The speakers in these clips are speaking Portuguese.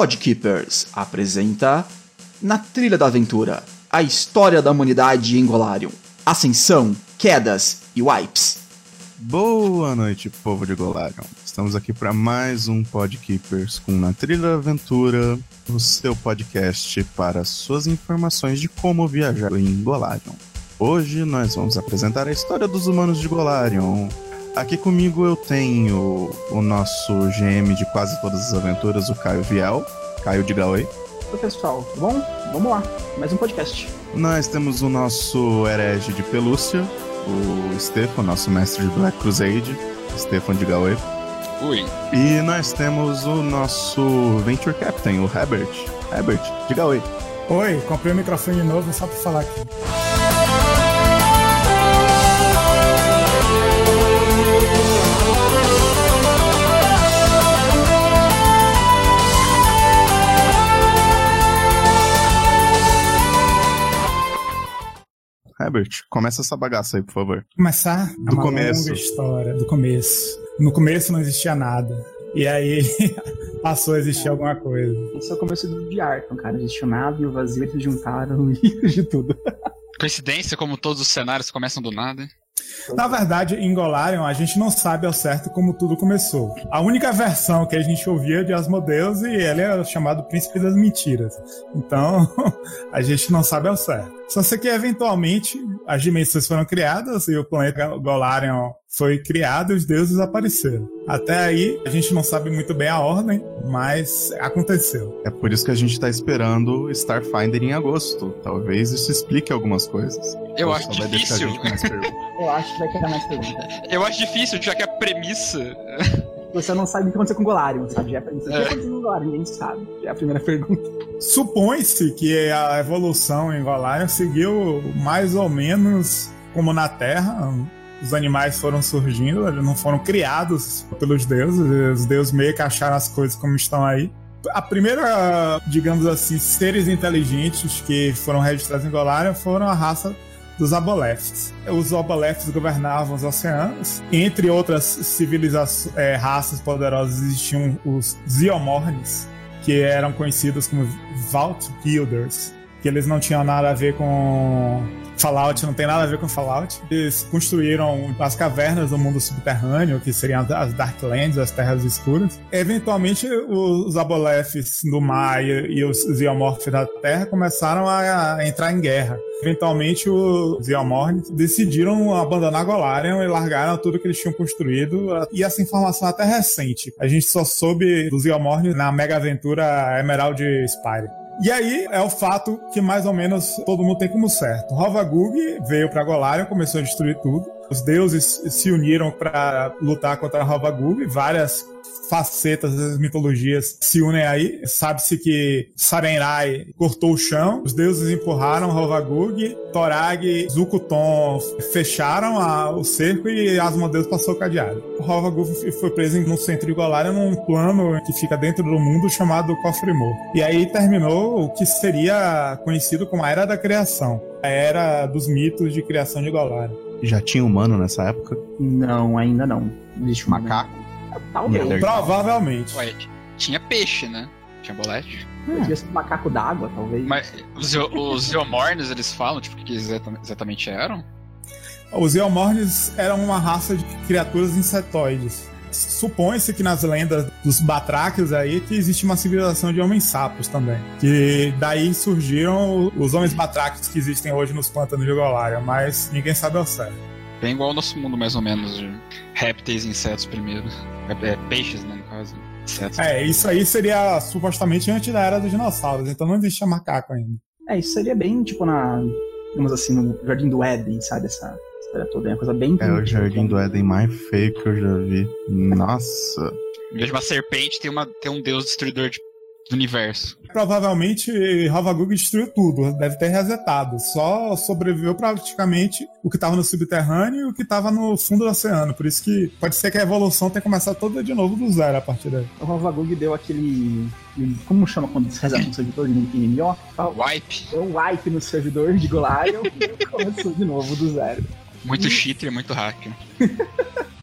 Podkeepers apresenta Na Trilha da Aventura, a história da humanidade em Golarion. Ascensão, quedas e wipes. Boa noite, povo de Golarion. Estamos aqui para mais um Podkeepers com Na Trilha da Aventura, o seu podcast para suas informações de como viajar em Golarion. Hoje nós vamos apresentar a história dos humanos de Golarion. Aqui comigo eu tenho o nosso GM de quase todas as aventuras, o Caio Viel. Caio de Oi. Oi, pessoal, tudo bom? Vamos lá, mais um podcast. Nós temos o nosso herege de pelúcia, o Stefan, nosso mestre de Black Crusade, Stefan de Oi. Oi. E nós temos o nosso Venture Captain, o Herbert. Herbert, diga oi. Oi, comprei o microfone novo só pra falar aqui. Herbert, começa essa bagaça aí, por favor. Começar do uma começo. longa história, do começo. No começo não existia nada. E aí passou a existir alguma coisa. Esse é o começo do de Arkham, cara. Existiu nada e o vazio eles juntaram e de tudo. Coincidência, como todos os cenários começam do nada. Na verdade, em Golarion, a gente não sabe ao certo como tudo começou. A única versão que a gente ouvia de Asmodeus e ele é chamado Príncipe das Mentiras. Então, a gente não sabe ao certo. Só sei que eventualmente as dimensões foram criadas e o planeta Golarion foi criado e os deuses apareceram. Até aí, a gente não sabe muito bem a ordem, mas aconteceu. É por isso que a gente tá esperando Starfinder em agosto. Talvez isso explique algumas coisas. Eu Ou acho só vai deixar a difícil. gente com mais perguntas. Eu acho que vai quedar mais pergunta. Eu acho difícil, já que a premissa. Você não sabe o que aconteceu com o Golarion, sabe? Já é a premissa. O que aconteceu com o Golarion? Ninguém sabe. É a primeira pergunta. Supõe-se que a evolução em Golarion seguiu mais ou menos como na Terra. Os animais foram surgindo, eles não foram criados pelos deuses, os deuses meio que acharam as coisas como estão aí. A primeira, digamos assim, seres inteligentes que foram registrados em Golarion foram a raça dos Aboleths. Os Aboleths governavam os oceanos. Entre outras civilizações, é, raças poderosas existiam os Ziomornes, que eram conhecidos como Vault Builders, que eles não tinham nada a ver com Fallout, não tem nada a ver com Fallout. Eles construíram as cavernas do mundo subterrâneo, que seriam as Darklands, as Terras Escuras. Eventualmente, os Aboleths do mar e, os Ziomorphs da Terra começaram a, a entrar em guerra. Eventualmente, os Ziomorphs decidiram abandonar Golarion e largaram tudo que eles tinham construído. E essa informação é até recente. A gente só soube dos Ziomorphs na mega aventura Emerald Spire. E aí é o fato que mais ou menos todo mundo tem como certo. Rovagug veio pra Golarion, começou a destruir tudo. Os deuses se uniram para lutar contra Rovagug. Várias facetas das mitologias se unem aí. Sabe-se que Sarenrai cortou o chão, os deuses empurraram Rovagug, Torag e Zukuton fecharam a- o cerco e Asmodeus passou o cadeado. O Rovagug foi preso no centro de Golarion num plano que fica dentro do mundo chamado Cofre Morto. E aí terminou o que seria conhecido como a Era da Criação. A Era dos mitos de criação de Golarion. Já tinha humano nessa época? Não, ainda não. Existe um Macaco? Talvez. Não. Provavelmente. Ué, tinha peixe, né? Tinha bolete. Devia ser um macaco d'água, talvez. Mas os, os Zeomornes, eles falam, tipo, o que exata- exatamente eram? Os Eomornes eram uma raça de criaturas insetoides. Supõe-se que nas lendas dos Batráquios aí que existe uma civilização de homens-sapos também. Que daí surgiram os homens Batráquios que existem hoje nos pântanos de Golarion, mas ninguém sabe ao certo. Bem igual ao nosso mundo, mais ou menos, de répteis e insetos primeiro. É, é, peixes, né, no caso. Insetos. É, isso aí seria supostamente antes da era dos dinossauros, então não existia macaco ainda. É, isso seria bem, tipo, na. Digamos assim, no Jardim do Éden, sabe? Essa história toda. É uma coisa bem. É o jardim do Éden mais feio que eu já vi. Nossa. Em vez de uma serpente, tem, uma, tem um deus destruidor de- do universo. Provavelmente Rovagug destruiu tudo, deve ter resetado. Só sobreviveu praticamente o que estava no subterrâneo e o que estava no fundo do oceano. Por isso que pode ser que a evolução tenha começado toda de novo do zero a partir daí. O Rovagug deu aquele. Como chama quando se reseta um servidor em em MMO? Wipe. Deu um wipe no servidor de Golarion e começou de novo do zero. Muito cheater, muito hacker.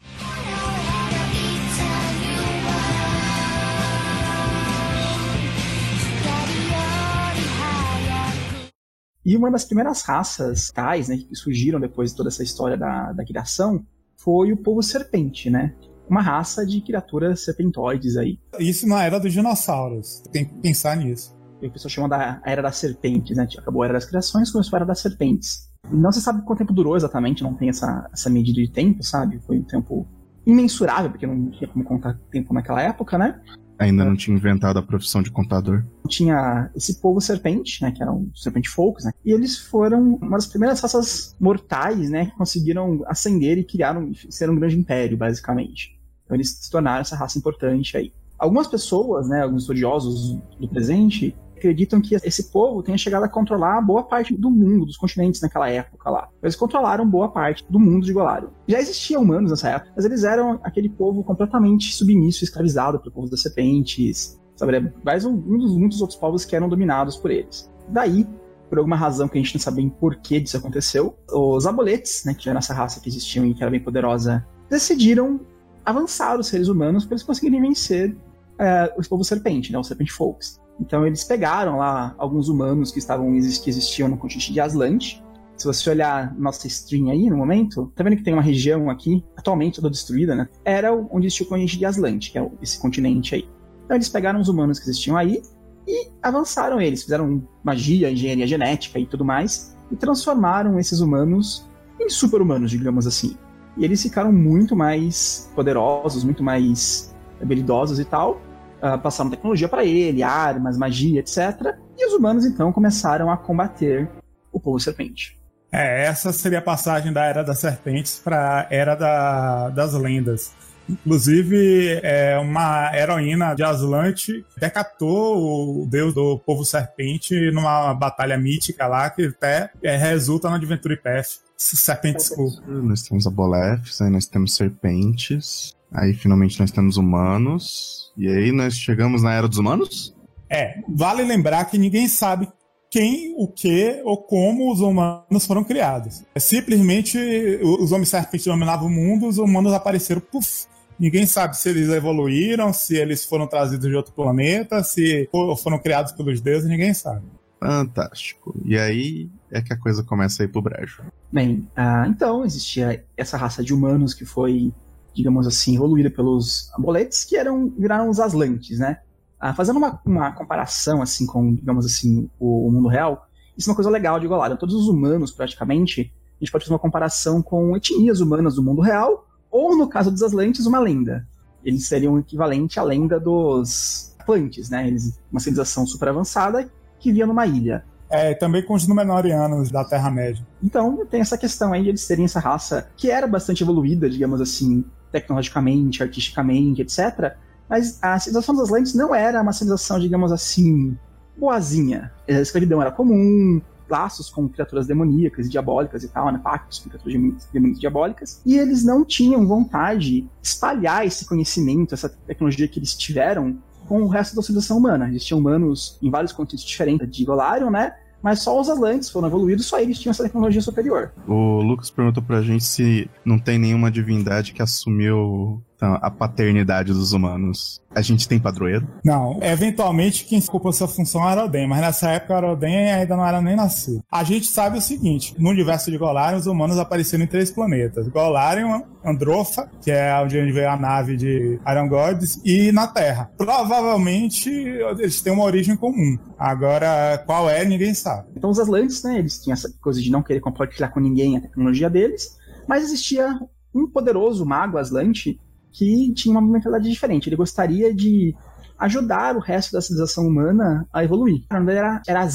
E uma das primeiras raças tais, né, que surgiram depois de toda essa história da, da criação, foi o povo serpente, né? Uma raça de criaturas serpentoides aí. Isso na era dos dinossauros. Tem que pensar nisso. E o pessoal chama da Era das Serpentes, né? Acabou a Era das Criações, começou a Era das Serpentes. Não se sabe quanto tempo durou exatamente, não tem essa, essa medida de tempo, sabe? Foi um tempo imensurável, porque não tinha como contar tempo naquela época, né? Ainda não tinha inventado a profissão de contador. Tinha esse povo serpente, né? Que eram serpente folks, né? E eles foram uma das primeiras raças mortais, né? Que conseguiram ascender e criaram, ser um grande império, basicamente. Então eles se tornaram essa raça importante aí. Algumas pessoas, né? Alguns estudiosos do presente acreditam que esse povo tenha chegado a controlar boa parte do mundo, dos continentes naquela época lá. Eles controlaram boa parte do mundo de Golarion. Já existiam humanos nessa época, mas eles eram aquele povo completamente submisso escravizado pelo povo das serpentes, sabe? Mais um, um dos muitos outros povos que eram dominados por eles. Daí, por alguma razão que a gente não sabe bem porquê disso aconteceu, os aboletes, né, que era essa raça que existiam e que era bem poderosa, decidiram avançar os seres humanos para eles conseguirem vencer é, os povos serpente, né, os serpente folks. Então eles pegaram lá alguns humanos que estavam que existiam no continente de Aslant. Se você olhar nossa stream aí no momento, tá vendo que tem uma região aqui, atualmente toda destruída, né? Era onde existia o continente de Aslant, que é esse continente aí. Então eles pegaram os humanos que existiam aí e avançaram eles, fizeram magia, engenharia genética e tudo mais, e transformaram esses humanos em super-humanos, digamos assim. E eles ficaram muito mais poderosos, muito mais habilidosos e tal, uh, passaram tecnologia para ele, armas, magia, etc. E os humanos então começaram a combater o povo serpente. É, essa seria a passagem da Era das Serpentes para a Era da, das Lendas. Inclusive, é, uma heroína de Aslante decatou o deus do povo serpente numa batalha mítica lá, que até é, resulta no Adventure Path. Serpente School. Nós temos abolefes, aí nós temos serpentes, aí finalmente nós temos humanos, e aí nós chegamos na era dos humanos? É, vale lembrar que ninguém sabe quem, o que ou como os humanos foram criados. É simplesmente os homens serpentes dominavam o mundo, os humanos apareceram, puf. Ninguém sabe se eles evoluíram, se eles foram trazidos de outro planeta, se foram criados pelos deuses, ninguém sabe. Fantástico. E aí é que a coisa começa a ir pro brejo. Bem, uh, então existia essa raça de humanos que foi digamos assim, evoluída pelos amuletes, que eram, viraram os aslantes, né? Ah, fazendo uma, uma comparação, assim, com, digamos assim, o, o, mundo real, isso é uma coisa legal de Golarion. Todos os humanos, praticamente, a gente pode fazer uma comparação com etnias humanas do mundo real, ou, no caso dos aslantes, uma lenda. Eles seriam o equivalente à lenda dos Atlantes, né? Eles, uma civilização super avançada que via numa ilha. É, também com os Númenóreanos da Terra-média. Então, tem essa questão aí de eles terem essa raça que era bastante evoluída, digamos assim, tecnologicamente, artisticamente, etc. Mas a civilização das lentes não era uma civilização, digamos assim, boazinha. A escravidão era comum, laços com criaturas demoníacas e diabólicas e tal, né? pactos com criaturas demoníacas e diabólicas. E eles não tinham vontade de espalhar esse conhecimento, essa tecnologia que eles tiveram com o resto da civilização humana. Existiam humanos em vários continentes diferentes de Golarion, né? Mas só os Atlantes foram evoluídos, só eles tinham essa tecnologia superior. O Lucas perguntou pra gente se não tem nenhuma divindade que assumiu a paternidade dos humanos. A gente tem padroeiro? Não. Eventualmente, quem ocupou essa função era Oden, mas nessa época era Oden ainda não era nem nascido. A gente sabe o seguinte: no universo de Golarion, os humanos apareceram em três planetas: Golarion, Androfa, que é onde veio a nave de Iron Gods, e na Terra. Provavelmente eles têm uma origem comum. Agora, qual é, ninguém sabe. Então, os Atlantes, né, eles tinham essa coisa de não querer compartilhar com ninguém a tecnologia deles, mas existia um poderoso mago Aslante que tinha uma mentalidade diferente. Ele gostaria de ajudar o resto da civilização humana a evoluir. O nome era, era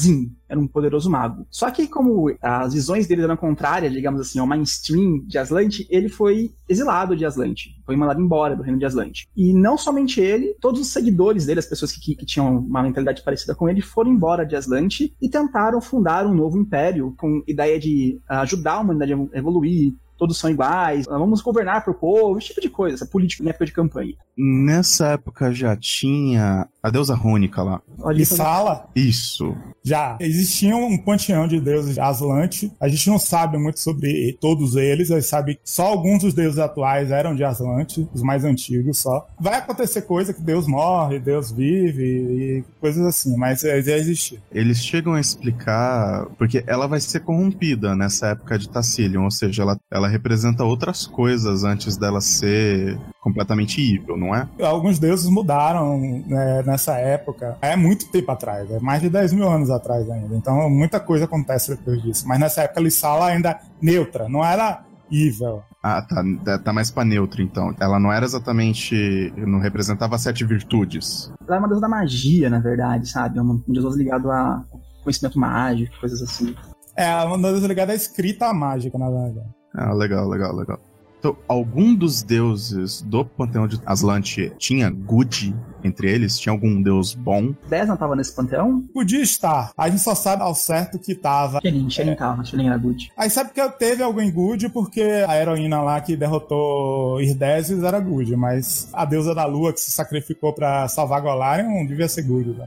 era um poderoso mago. Só que como as visões dele eram contrárias, digamos assim, ao mainstream de Aslant, ele foi exilado de Aslant, foi mandado embora do reino de Aslant. E não somente ele, todos os seguidores dele, as pessoas que, que tinham uma mentalidade parecida com ele, foram embora de Aslant e tentaram fundar um novo império com ideia de ajudar a humanidade a evoluir, todos são iguais, vamos governar pro povo, esse tipo de coisa, essa política na época de campanha. Nessa época já tinha a deusa Rônica lá. Olha E isso. Sala, Isso. já existia um panteão de deuses Aslante. A gente não sabe muito sobre todos eles, a gente sabe que só alguns dos deuses atuais eram de Aslante, os mais antigos só. Vai acontecer coisa que Deus morre, Deus vive e coisas assim, mas é, já existia. Eles chegam a explicar. Porque ela vai ser corrompida nessa época de Tassilion, ou seja, ela, ela representa outras coisas antes dela ser completamente evil, não é? Alguns deuses mudaram né, nessa época. É muito tempo atrás, é mais de 10 mil anos atrás ainda. Então muita coisa acontece depois disso. Mas nessa época Lissala ainda neutra, não era evil. Ah, tá, tá- tá mais pra neutro então. Ela não era exatamente. Não representava sete virtudes. Ela é uma deusa da magia, na verdade, sabe? É uma deusa ligada a conhecimento mágico, coisas assim. É uma deusa ligada à escrita mágica, na verdade. Ah, legal, legal, legal. Então, algum dos deuses do panteão de Aslante tinha good entre eles? Tinha algum deus bom? Dez não tava nesse panteão? Podia estar. A gente só sabe ao certo que tava. Xelin, Xelin tava, Xelin era good. Aí sabe que teve alguém good porque a heroína lá que derrotou Irdesis era good, mas a deusa da lua que se sacrificou pra salvar Golarion devia ser good. Né?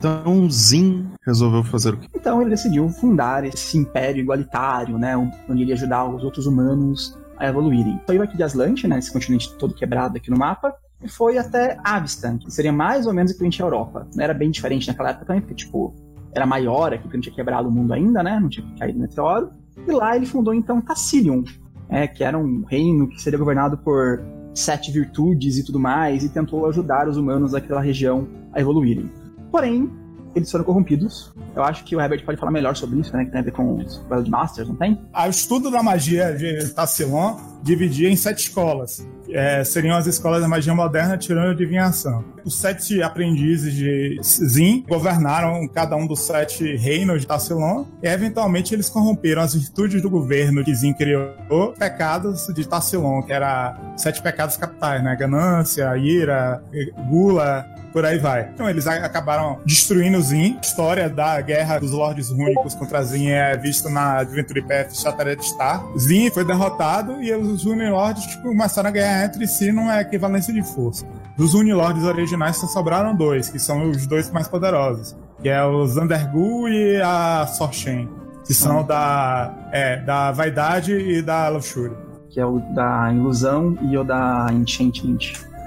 Então, Zin resolveu fazer o quê? Então ele decidiu fundar esse império igualitário, né? Onde ele ia ajudar os outros humanos a evoluírem. Saiu aqui de Aslante, né? Esse continente todo quebrado aqui no mapa. E foi até Avistan, que seria mais ou menos equivalente à Europa. Era bem diferente naquela época também, porque, tipo, era maior aqui, porque não tinha quebrado o mundo ainda, né? Não tinha caído meteoro. E lá ele fundou, então, Tassilion, é, que era um reino que seria governado por sete virtudes e tudo mais, e tentou ajudar os humanos daquela região a evoluírem. Porém, eles foram corrompidos. Eu acho que o Herbert pode falar melhor sobre isso, né? Que tem a ver com Wild Masters, não tem? Ah, O estudo da magia de Tassilon dividia em sete escolas. É, seriam as escolas da magia moderna, tirando a adivinhação. Os sete aprendizes de Zin governaram cada um dos sete reinos de Tassilon e, eventualmente, eles corromperam as virtudes do governo que Zin criou, pecados de Tassilon, que era sete pecados capitais, né? Ganância, ira, gula, por aí vai. Então eles acabaram destruindo Zin. A história da guerra dos Lordes Rúnicos contra Zin é vista na Adventure Path Shattered Star. Zin foi derrotado e os Unilords tipo, começaram a ganhar entre si numa equivalência de força. Dos Unilords originais só sobraram dois, que são os dois mais poderosos, que é o Zandergu e a Sorshen, que são da, é, da vaidade e da luxúria. Que é o da ilusão e o da enchantment,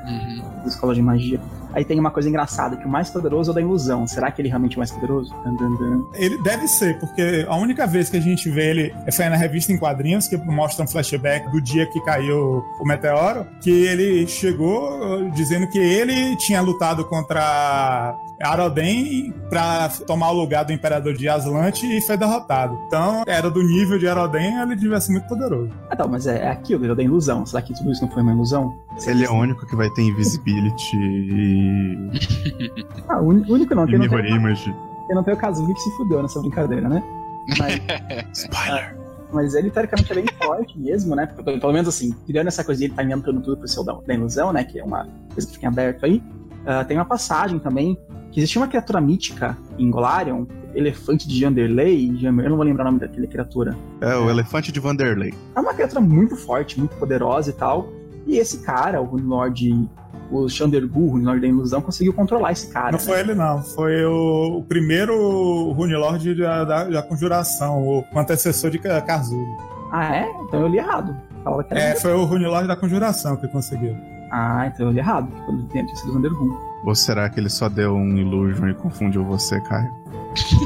Uhum. da escola de magia. Aí tem uma coisa engraçada, que o mais poderoso é o da ilusão. Será que ele realmente é o mais poderoso? Dun, dun, dun. Ele deve ser, porque a única vez que a gente vê ele foi na revista em quadrinhos, que mostra um flashback do dia que caiu o meteoro, que ele chegou uh, dizendo que ele tinha lutado contra Aroden pra tomar o lugar do Imperador de Aslante e foi derrotado. Então, era do nível de Aroden, ele devia ser muito poderoso. Ah, tá, mas é, é aquilo, ele é da ilusão. Será que tudo isso não foi uma ilusão? Ele é o único que vai ter invisibility e, Ah, o único não, porque não, tem, porque não tem o Kazuki que se fudeu nessa brincadeira, né? Mas, Spoiler. mas ele, teoricamente, é bem forte mesmo, né? Pelo, pelo menos assim, tirando essa coisa de ele tá inventando tudo pro seu da, da ilusão, né? Que é uma coisa que fica em aberto aí. ah, tem uma passagem também que existia uma criatura mítica em Golarion, elefante de Janderley, eu não vou lembrar o nome daquela criatura. É o elefante de Vanderlei. É uma criatura muito forte, muito poderosa e tal. E esse cara, o Lord, o Chandergu, o Lord da Ilusão, conseguiu controlar esse cara. Não foi ele, não. Foi o, o primeiro Runelord da, da, da conjuração, o antecessor de Kazuga. Ah, é? Então eu li errado. Falava que era É, foi o Runelord da conjuração que conseguiu. Ah, então eu li errado, quando tinha tinha sido o Vandergun. Ou será que ele só deu um illusion e confundiu você, Caio?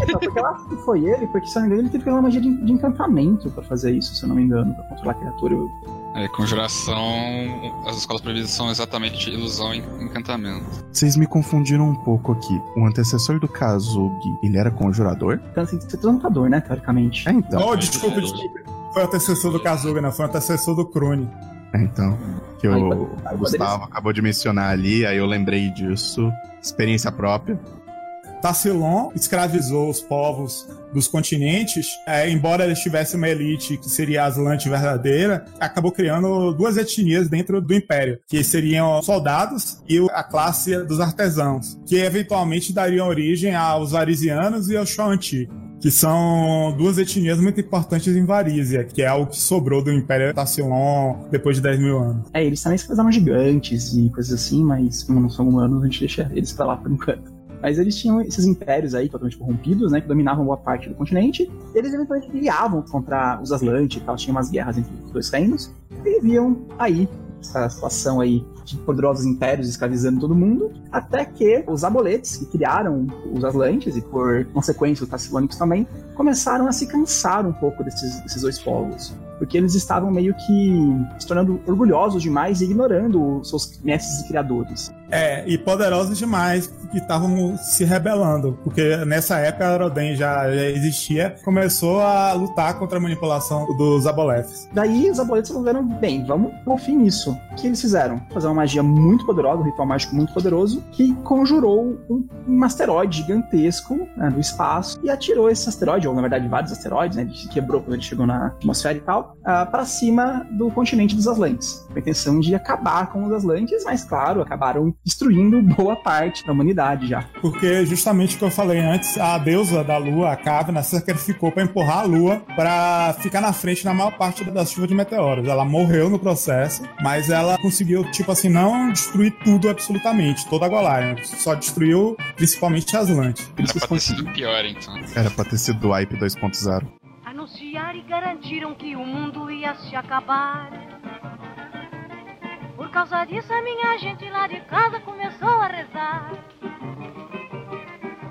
Então, porque eu acho que foi ele, porque se eu não me engano, ele teve que usar uma magia de, de encantamento pra fazer isso, se eu não me engano, pra controlar a criatura. Eu- É, conjuração. As escolas proibidas são exatamente ilusão e encantamento. Vocês me confundiram um pouco aqui. O antecessor do Kazugi, ele era conjurador? Então, assim, você é um lutador, né, teoricamente. É, então. oh, desculpa, desculpa. Foi o antecessor do Kazuga, não. Foi o antecessor do Krone. É, então. Que o, aí o poderia Gustavo acabou de mencionar ali, aí eu lembrei disso. Experiência própria. Tassilon escravizou os povos dos continentes, é, embora eles tivessem uma elite que seria a Aslante verdadeira, acabou criando duas etnias dentro do Império, que seriam soldados e a classe dos artesãos, que eventualmente dariam origem aos Varisianos e aos Xuanti que são duas etnias muito importantes em Varízia, que é o que sobrou do Império Tassilon depois de 10 mil anos. É, eles também se casavam gigantes e coisas assim, mas como não são humanos, a gente deixa eles pra lá por enquanto. Mas eles tinham esses impérios aí totalmente corrompidos, né? Que dominavam boa parte do continente. Eles eventualmente guiavam contra os Aslantes e tal. Tinha umas guerras entre os dois reinos. E viviam aí essa situação aí de poderosos impérios escravizando todo mundo, até que os aboletes, que criaram os Aslantes e por consequência os Tassilônicos também, começaram a se cansar um pouco desses, desses dois povos. Porque eles estavam meio que se tornando orgulhosos demais e ignorando os seus mestres e criadores. É, e poderosos demais, que estavam se rebelando. Porque nessa época a Roden já, já existia, começou a lutar contra a manipulação dos Aboleths. Daí os aboletes resolveram, bem, vamos pôr fim nisso. O que eles fizeram? Fazer uma magia muito poderosa, um ritual mágico muito poderoso, que conjurou um, um asteroide gigantesco né, no espaço e atirou esse asteroide, ou na verdade vários asteroides, né? Ele quebrou quando ele chegou na atmosfera e tal, uh, para cima do continente dos Aslantes. Com a intenção de acabar com os Aslantes, mas claro, acabaram destruindo boa parte da humanidade já. Porque justamente o que eu falei antes, a deusa da lua, a Kavna, sacrificou para empurrar a lua para ficar na frente na maior parte da chuva de meteoros. Ela morreu no processo, mas ela conseguiu, tipo assim, não destruir tudo absolutamente, toda a Golarion. Só destruiu principalmente Aslante. Era pra ter sido pior, então. Era pra ter sido Wipe 2.0. Anunciaram e garantiram que o mundo ia se acabar. Por causa disso, a minha gente lá de casa começou a rezar.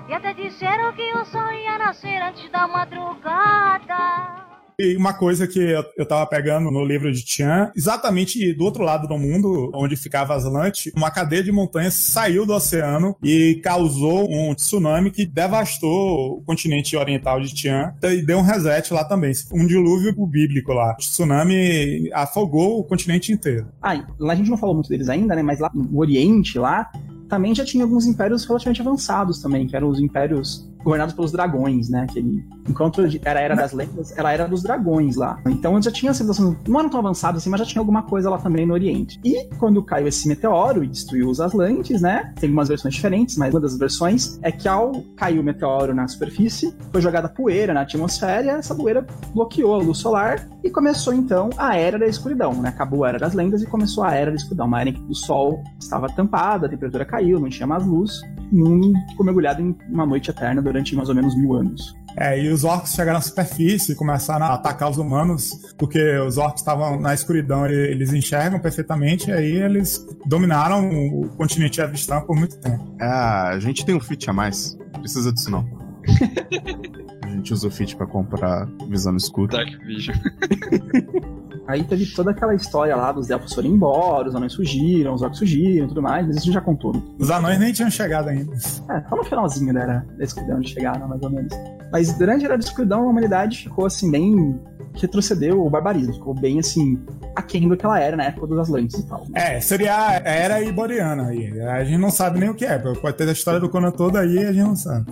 E até disseram que o sol ia nascer antes da madrugada. E uma coisa que eu, tava pegando no livro de Tian, exatamente do outro lado do mundo, onde ficava Aslante, uma cadeia de montanhas saiu do oceano e causou um tsunami que devastou o continente oriental de Tian e deu um reset lá também. Um dilúvio bíblico lá. O tsunami afogou o continente inteiro. Ah, lá a gente não falou muito deles ainda, né? Mas lá no Oriente, lá, também já tinha alguns impérios relativamente avançados também, que eram os impérios governados pelos dragões, né? Que ele, enquanto era a Era das Lendas, era a Era dos Dragões lá. Então já tinha civilização, não eram tão avançados assim, mas já tinha alguma coisa lá também no Oriente. E quando caiu esse meteoro e destruiu os Atlantes, né? Tem algumas versões diferentes, mas uma das versões é que ao cair o meteoro na superfície, foi jogada poeira na atmosfera e essa poeira bloqueou a luz solar e começou então a Era da Escuridão, né? Acabou a Era das Lendas e começou a Era da Escuridão, uma era em que o Sol estava tampado, a temperatura caiu, não tinha mais luz, e um ficou mergulhado em uma noite eterna durante mais ou menos mil anos. É, e os orcs chegaram à superfície e começaram a atacar os humanos, porque os orcs estavam na escuridão e eles enxergam perfeitamente, e aí eles dominaram o continente Avistão por muito tempo. Ah, a gente tem um fit a mais. Precisa disso não. a gente usa o fit pra comprar visão no escuro. Dark Vision. Aí teve toda aquela história lá dos elfos foram embora, os anões fugiram, os orcs fugiram e tudo mais, mas isso já contou. né? Os anões nem tinham chegado ainda. É, só no finalzinho da era da escuridão de chegaram, mais ou menos. Mas durante a era da escuridão, a humanidade ficou assim, bem. Retrocedeu o barbarismo, ficou bem assim, aquém do que ela era na época dos Atlantes e tal. É, seria a era iboriana aí. A gente não sabe nem o que é. Pode ter a história do Conan toda aí a gente não sabe.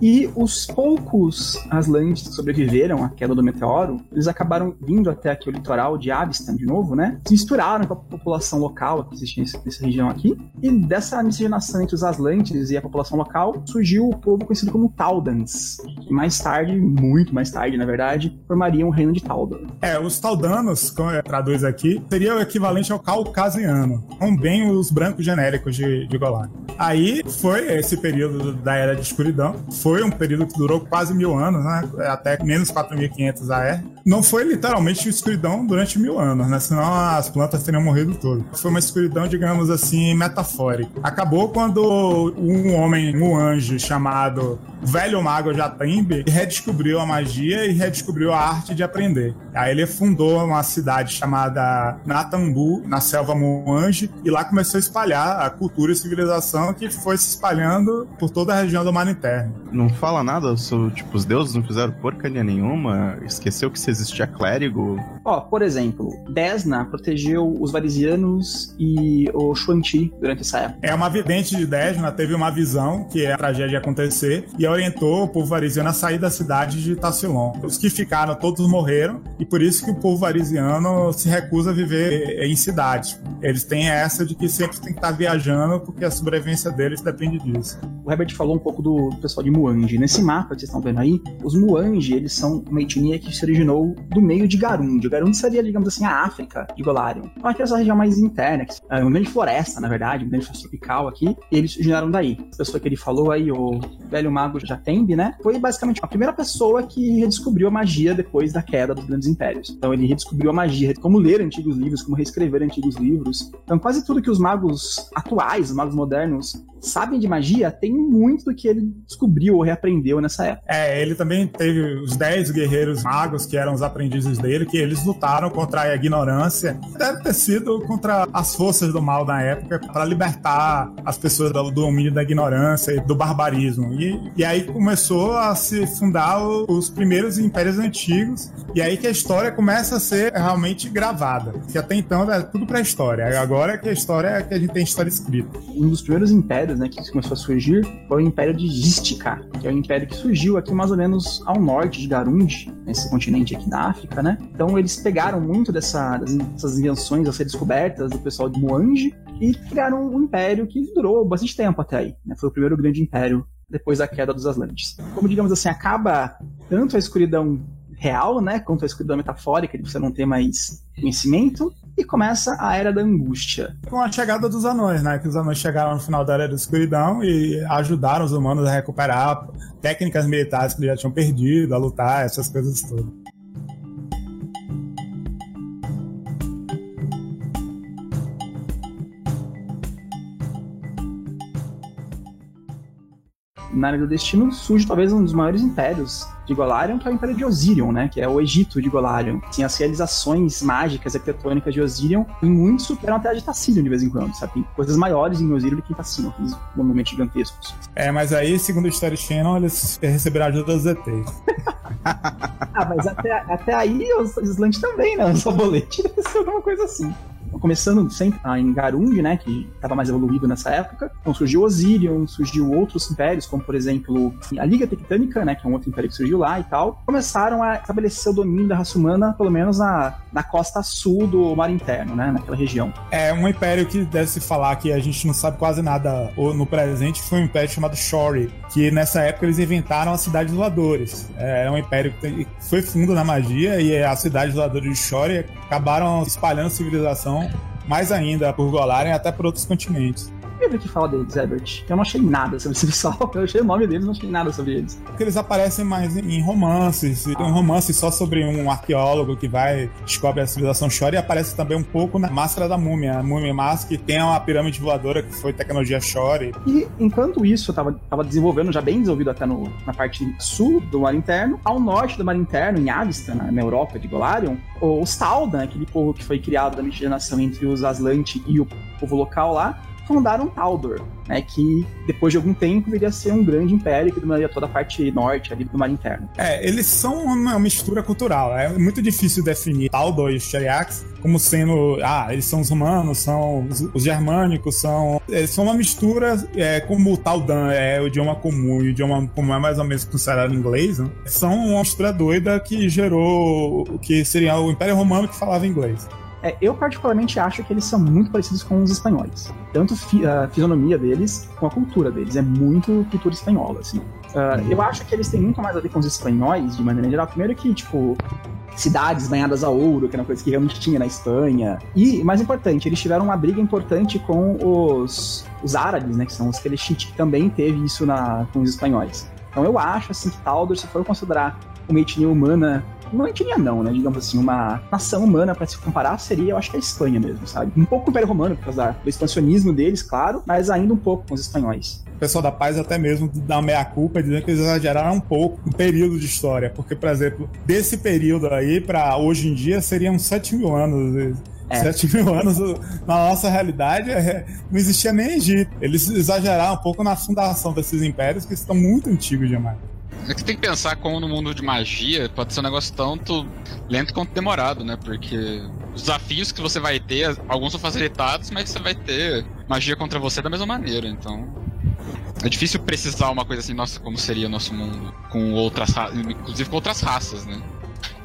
E os poucos Aslantes que sobreviveram à queda do meteoro, eles acabaram vindo até aqui o litoral de Avistan de novo, né? Se misturaram com a população local que existia nessa região aqui. E dessa miscigenação entre os Aslantes e a população local, surgiu o povo conhecido como Taldans. Que mais tarde, muito mais tarde, na verdade, formariam o reino de Taldor. É, os Taldanos, como traduz aqui, seria o equivalente ao Caucasiano. São bem os brancos genéricos de, de Golan. Aí foi esse período da Era de Escuridão. Foi um período que durou quase mil anos, né? Até menos 4.500 AR. Não foi literalmente escuridão durante mil anos, né? Senão as plantas teriam morrido todas. Foi uma escuridão, digamos assim, metafórica. Acabou quando um homem, um anjo chamado Velho Mago Jatembe redescobriu a magia e redescobriu a arte de aprender. Aí ele fundou uma cidade chamada Natambu, na selva Muange, e lá começou a espalhar a cultura e civilização que foi se espalhando por toda a região do Mar Interno. Não fala nada sobre, tipo, os deuses não fizeram porcaria nenhuma, esqueceu que se existia clérigo. Ó, por exemplo, Desna protegeu os varisianos e o Xuanti durante essa época. É uma vidente de Desna, teve uma visão que a tragédia ia acontecer e orientou o povo varisiano a sair da cidade de Tassilon. Os que ficaram, todos morreram, e por isso que o povo varisiano se recusa a viver em cidades. Eles têm essa de que sempre tem que estar viajando, porque a sobrevivência deles depende disso. O Herbert falou um pouco do pessoal de Muange. Nesse mapa que vocês estão vendo aí, os Muange, eles são uma etnia que se originou do meio de Garund. O Garund seria, digamos assim, a África de Golarion. Então aqui é essa região mais interna, é uma grande floresta, na verdade, uma grande floresta tropical aqui, e eles se originaram daí. A pessoa que ele falou aí, o velho mago Jatembe, né, foi basicamente a primeira pessoa que redescobriu a magia depois da queda dos grandes impérios. Então ele redescobriu a magia, como ler antigos livros, como reescrever antigos livros. Então quase tudo que os magos atuais, os magos modernos, sabem de magia, tem muito do que ele descobriu ou reaprendeu nessa época. É, ele também teve os 10 guerreiros magos, que eram os aprendizes dele, que eles lutaram contra a ignorância. Deve ter sido contra as forças do mal da época, para libertar as pessoas do domínio da ignorância e do barbarismo. E, e aí começou a se fundar os primeiros impérios antigos, e aí que a história começa a ser realmente gravada. Que até então era tudo pré-história. Agora é que a história é que a gente tem história escrita. Um dos primeiros impérios né, que começou a surgir foi o Império de Gistica, que é um império que surgiu aqui mais ou menos ao norte de Garund, nesse continente aqui da África, né? Então eles pegaram muito dessa, dessas invenções, dessas descobertas do pessoal de Muange e criaram um império que durou bastante tempo até aí. Né? Foi o primeiro grande império depois da queda dos Atlantes. Como, digamos assim, acaba tanto a escuridão real, né, quanto a escuridão metafórica, de você não ter mais conhecimento, e começa a Era da Angústia. Com a chegada dos anões, né, que os anões chegaram no final da Era da Escuridão e ajudaram os humanos a recuperar técnicas militares que eles já tinham perdido, a lutar, essas coisas todas. Na área do destino surge talvez um dos maiores impérios de Golarion, que é o Império de Osirion, né? Que é o Egito de Golarion. Assim, as realizações mágicas e arquitetônicas de Osirion, em muito superam até a de Tassilion de vez em quando, sabe? Tem coisas maiores em Osirion do que em Tassilion, aqueles monumentos gigantescos. É, mas aí, segundo o Story Channel, eles receberam ajuda dos ETs. ah, mas até, até aí os Island também, né? Os Sabolete deve ser alguma coisa assim começando sempre em Garund, né, que estava mais evoluído nessa época. Então surgiu Osirion, surgiu outros impérios, como por exemplo a Liga Tectânica, né, que é um outro império que surgiu lá e tal. Começaram a estabelecer o domínio da raça humana, pelo menos na, na costa sul do mar interno, né, naquela região. É um império que deve se falar que a gente não sabe quase nada no presente, foi um império chamado Shori, que nessa época eles inventaram a cidade dos voadores. É um império que foi fundo na magia e a cidade dos voadores de Shori acabaram espalhando civilização mais ainda por Golarion e até por outros continentes livro que fala deles, Herbert. Eu não achei nada sobre esse pessoal. Eu achei o nome deles, não achei nada sobre eles. Porque eles aparecem mais em romances. Tem um romance só sobre um arqueólogo que vai, descobre a civilização Shore e aparece também um pouco na Máscara da Múmia. A Múmia Mask, que tem uma pirâmide voadora que foi tecnologia Shore. E enquanto isso, eu tava, desenvolvendo, já bem desenvolvido até no, na parte sul do mar interno, ao norte do mar interno, em Avista, na, na Europa de Golarion, os Taldan, aquele povo que foi criado da miscigenação entre os Aslantes e o povo local lá, fundaram Taldor, né, que depois de algum tempo viria a ser um grande império que dominaria toda a parte norte ali do mar interno. É, eles são uma mistura cultural. É muito difícil definir Taldor e os Cheriax como sendo, ah, eles são os romanos, são os, os germânicos, são eles são uma mistura, é, como o Taldan é o idioma comum o idioma comum é mais ou menos considerado inglês, né? são uma mistura doida que gerou o que seria o Império Romano que falava inglês. É, eu particularmente acho que eles são muito parecidos com os espanhóis. Tanto fi a fisionomia deles, com a cultura deles. É muito cultura espanhola, assim. Uh, eu acho que eles têm muito mais a ver com os espanhóis, de maneira geral. Primeiro que, tipo, cidades banhadas a ouro, que era uma coisa que realmente tinha na Espanha. E, mais importante, eles tiveram uma briga importante com os, os árabes, né? Que são os Kelechit, que também teve isso na, com os espanhóis. Então eu acho, assim, que Taldor, se for considerar uma etnia humana Uma etnia não, né? Digamos assim, uma nação humana para se comparar seria, eu acho que a Espanha mesmo, sabe? Um pouco o Império Romano, por causa do expansionismo deles, claro, mas ainda um pouco com os espanhóis. O pessoal da paz até mesmo dá meia-culpa dizendo que eles exageraram um pouco o período de história. Porque, por exemplo, desse período aí para hoje em dia seriam 7 mil anos. É. 7 mil anos, na nossa realidade, é, não existia nem Egito. Eles exageraram um pouco na fundação desses impérios que estão muito antigos demais. É que tem que pensar como no mundo de magia pode ser um negócio tanto lento quanto demorado, né? Porque os desafios que você vai ter, alguns são facilitados, mas você vai ter magia contra você da mesma maneira, então. É difícil precisar uma coisa assim, nossa, como seria o nosso mundo com outras raças, inclusive com outras raças, né?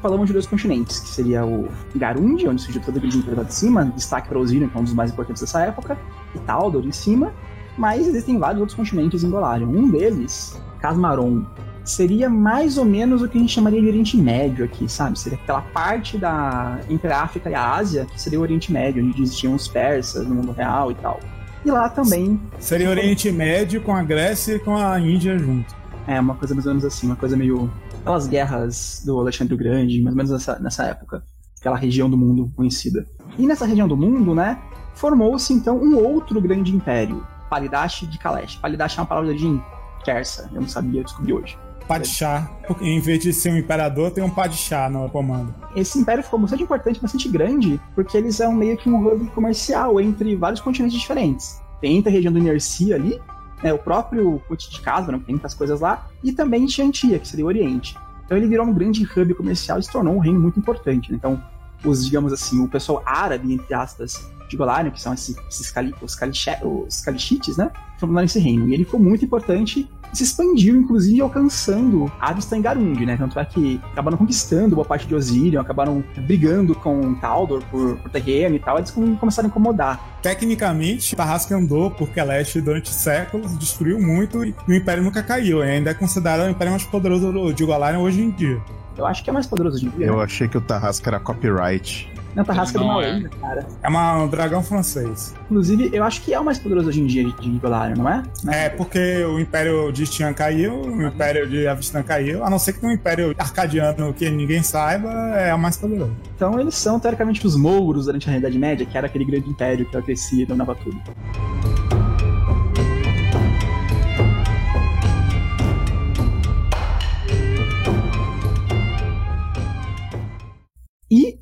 Falamos de dois continentes, que seria o Garundi, onde surgiu todo aquele império lá de cima, destaque para Osirion, que é um dos mais importantes dessa época, e Taldor em cima, mas existem vários outros continentes em Golarion. Um deles, Casmaron, seria mais ou menos o que a gente chamaria de Oriente Médio aqui, sabe? Seria aquela parte da entre a África e a Ásia, que seria o Oriente Médio, onde existiam os persas no mundo real e tal. E lá também. Seria Oriente Médio com a Grécia e com a Índia junto. É, uma coisa mais ou menos assim, uma coisa meio. Aquelas guerras do Alexandre o Grande, mais ou menos nessa, nessa época. Aquela região do mundo conhecida. E nessa região do mundo, né, formou-se então um outro grande império, Palidash de Kalesh. Palidash é uma palavra de persa, eu não sabia, eu descobri hoje. Padishah, em vez de ser um imperador, tem um Padishah no comando. Esse império ficou bastante importante, bastante grande, porque eles são meio que um hub comercial entre vários continentes diferentes. Tem a região do Inercia ali, né, o próprio Casbran, que tem muitas coisas lá, e também Tiantia, que seria o Oriente. Então ele virou um grande hub comercial e se tornou um reino muito importante. Né? Então, os, digamos assim, o pessoal árabe, entre aspas, de Golarion, que são esses, esses cali, os, caliche, os né? Foram lá nesse reino. E ele foi muito importante e se expandiu, inclusive, alcançando Avestan e Garund, né? Tanto é que acabaram conquistando boa parte de Osirion, acabaram brigando com Taldor por, por terreno e tal, eles começaram a incomodar. Tecnicamente, Tarrasque andou por Keleste durante séculos, destruiu muito e o Império nunca caiu. E ainda é considerado o Império mais poderoso de Golarion hoje em dia. Eu acho que é mais poderoso hoje em dia. Eu né? achei que o Tarrasque era copyright. Não, Tarrasca é Não uma é. cara. É uma- um dragão francês. Inclusive, eu acho que é o mais poderoso hoje em dia de, de Golarion, não é? É, porque o Império de Tian caiu, o Império de Avistan caiu, a não ser que tenha um Império arcadiano que ninguém saiba, é o mais poderoso. Então eles são, teoricamente, os Mouros durante a Realidade Média, que era aquele grande império que crescia e dominava tudo.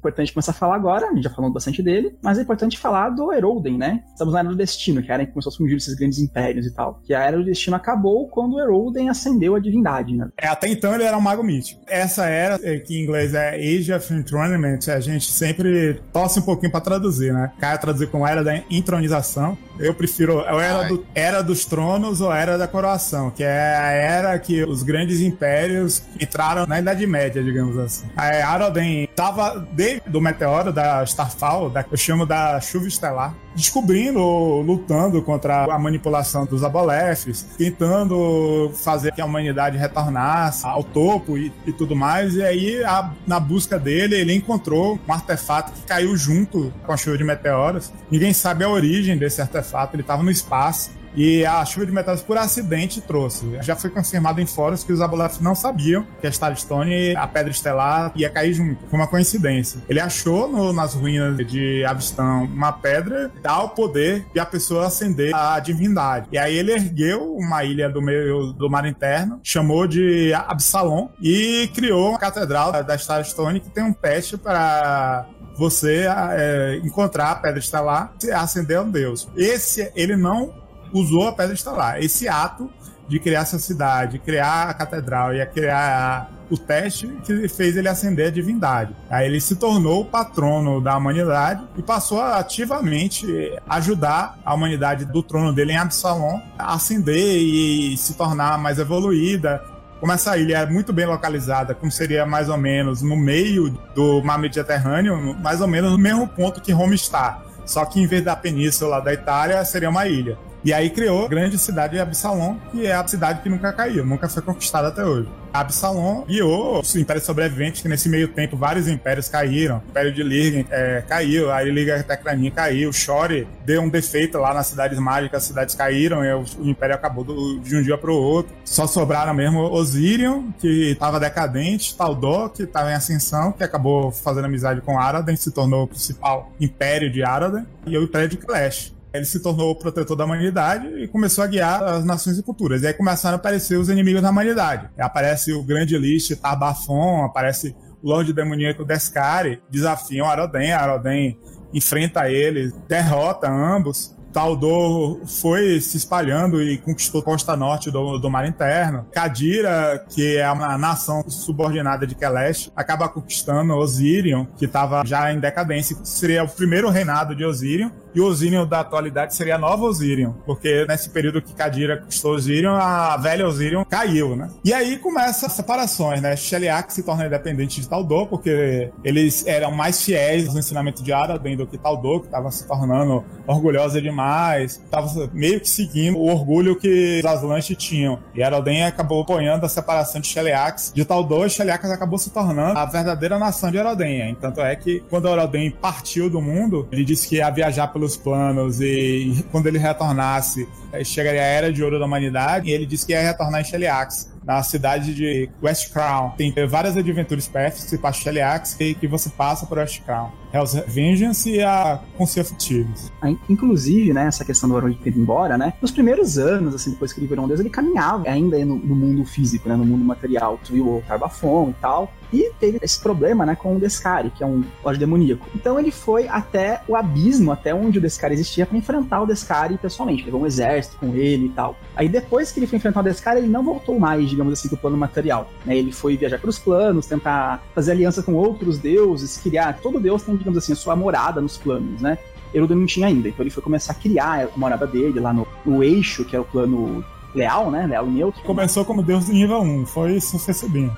Importante começar a falar agora, a gente já falou bastante dele, mas é importante falar do Herolden, né? Estamos na Era do Destino, que era em que começou a surgir esses grandes impérios e tal. Que a Era do Destino acabou quando o Herolden ascendeu a divindade, né? É, até então ele era um mago mítico. Essa era, é, que em inglês é Age of Enthronement, a gente sempre torce um pouquinho pra traduzir, né? Cara traduzir com Era da Entronização. Eu prefiro o era, do, era dos Tronos ou Era da Coroação, que é a era que os grandes impérios entraram na Idade Média, digamos assim. A Aroden tava desde do meteoro da Starfall, da, eu chamo da chuva estelar, descobrindo, lutando contra a manipulação dos abolefes, tentando fazer que a humanidade retornasse ao topo e, e tudo mais. E aí, a- na busca dele, ele encontrou um artefato que caiu junto com a chuva de meteoros. Ninguém sabe a origem desse artefato, ele estava no espaço. E a chuva de meteoros por acidente trouxe. Já foi confirmado em fóruns que os Aboleths não sabiam que a Starstone, a Pedra Estelar, ia cair junto. Foi uma coincidência. Ele achou no- nas ruínas de Avistão uma pedra, dá o poder de a pessoa acender a divindade. E aí ele ergueu uma ilha do meio do mar interno, chamou de Absalom e criou uma catedral da Starstone que tem um teste para você é, encontrar a pedra estelar e acender um deus. Esse, ele não usou a pedra estelar. Esse ato de criar essa cidade, criar a catedral e criar o teste que fez ele ascender a divindade. Aí ele se tornou o patrono da humanidade e passou a ativamente ajudar a humanidade do trono dele em Absalom a ascender e se tornar mais evoluída, como essa ilha é muito bem localizada, como seria mais ou menos no meio do mar Mediterrâneo, mais ou menos no mesmo ponto que Roma está. Só que em vez da península da Itália, seria uma ilha. E aí criou a grande cidade de Absalom, que é a cidade que nunca caiu, nunca foi conquistada até hoje. Absalom guiou os impérios sobreviventes, que nesse meio tempo vários impérios caíram. O Império de Lirgen é, caiu, a Liga Tecranin caiu, Shore deu um defeito lá nas cidades mágicas, as cidades caíram, e o, Império acabou do, de um dia para o outro. Só sobraram mesmo Osirion, que estava decadente, Taldor, que estava em ascensão, que acabou fazendo amizade com Araden, se tornou o principal império de Araden, e o Império de Clash. Ele se tornou o protetor da humanidade e começou a guiar as nações e culturas. E aí começaram a aparecer os inimigos da humanidade. Aparece o Grande Lich Tarbafon, aparece o Lorde Demoníaco Descari, desafiam Aroden, Aroden enfrenta ele, derrota ambos. Taldor foi se espalhando e conquistou a costa norte do, do mar interno. Kadira, que é uma nação subordinada de Kelesh, acaba conquistando Osirion, que estava já em decadência. Seria o primeiro reinado de Osirion. E o Osirion da atualidade seria a nova Osirion, porque nesse período que Kadira conquistou Osirion, a velha Osirion caiu, né? E aí começa as separações, né? Sheliak se torna independente de Taldor, porque eles eram mais fiéis aos ensinamentos de Araden do que Taldor, que estava se tornando orgulhosa demais, estava meio que seguindo o orgulho que os Aslantes tinham. E Araden acabou apoiando a separação de Sheliax de Taldor, e Sheliax acabou se tornando a verdadeira nação de Araden. Tanto é que quando Araden partiu do mundo, ele disse que ia viajar pelo pelos planos e quando ele retornasse, chegaria a Era de Ouro da Humanidade e ele disse que ia retornar em Sheliax na cidade de West Crown. Tem várias Adventure Paths que passa Sheliax e que você passa por West Crown. Hell's Vengeance e a Conselho Thieves. Inclusive, né, essa questão do Harold ter ido embora, né, nos primeiros anos, assim, depois que ele virou um deus, ele caminhava ainda no, no mundo físico, né, no mundo material. Tu viu o Carbafon e tal, e teve esse problema, né, com o Descari, que é um lorde demoníaco. Então ele foi até o abismo, até onde o Descari existia, para enfrentar o Descari pessoalmente. Levou um exército com ele e tal. Aí depois que ele foi enfrentar o Descari, ele não voltou mais, digamos assim, pro plano material. Né? Ele foi viajar pelos planos, tentar fazer aliança com outros deuses, criar. Todo deus tem, digamos assim, a sua morada nos planos, né? Erudo não tinha ainda, então ele foi começar a criar a morada dele lá no, no eixo, que é o plano leal, né? Leal e neutro. Começou como deus do nível 1, foi isso foi subindo.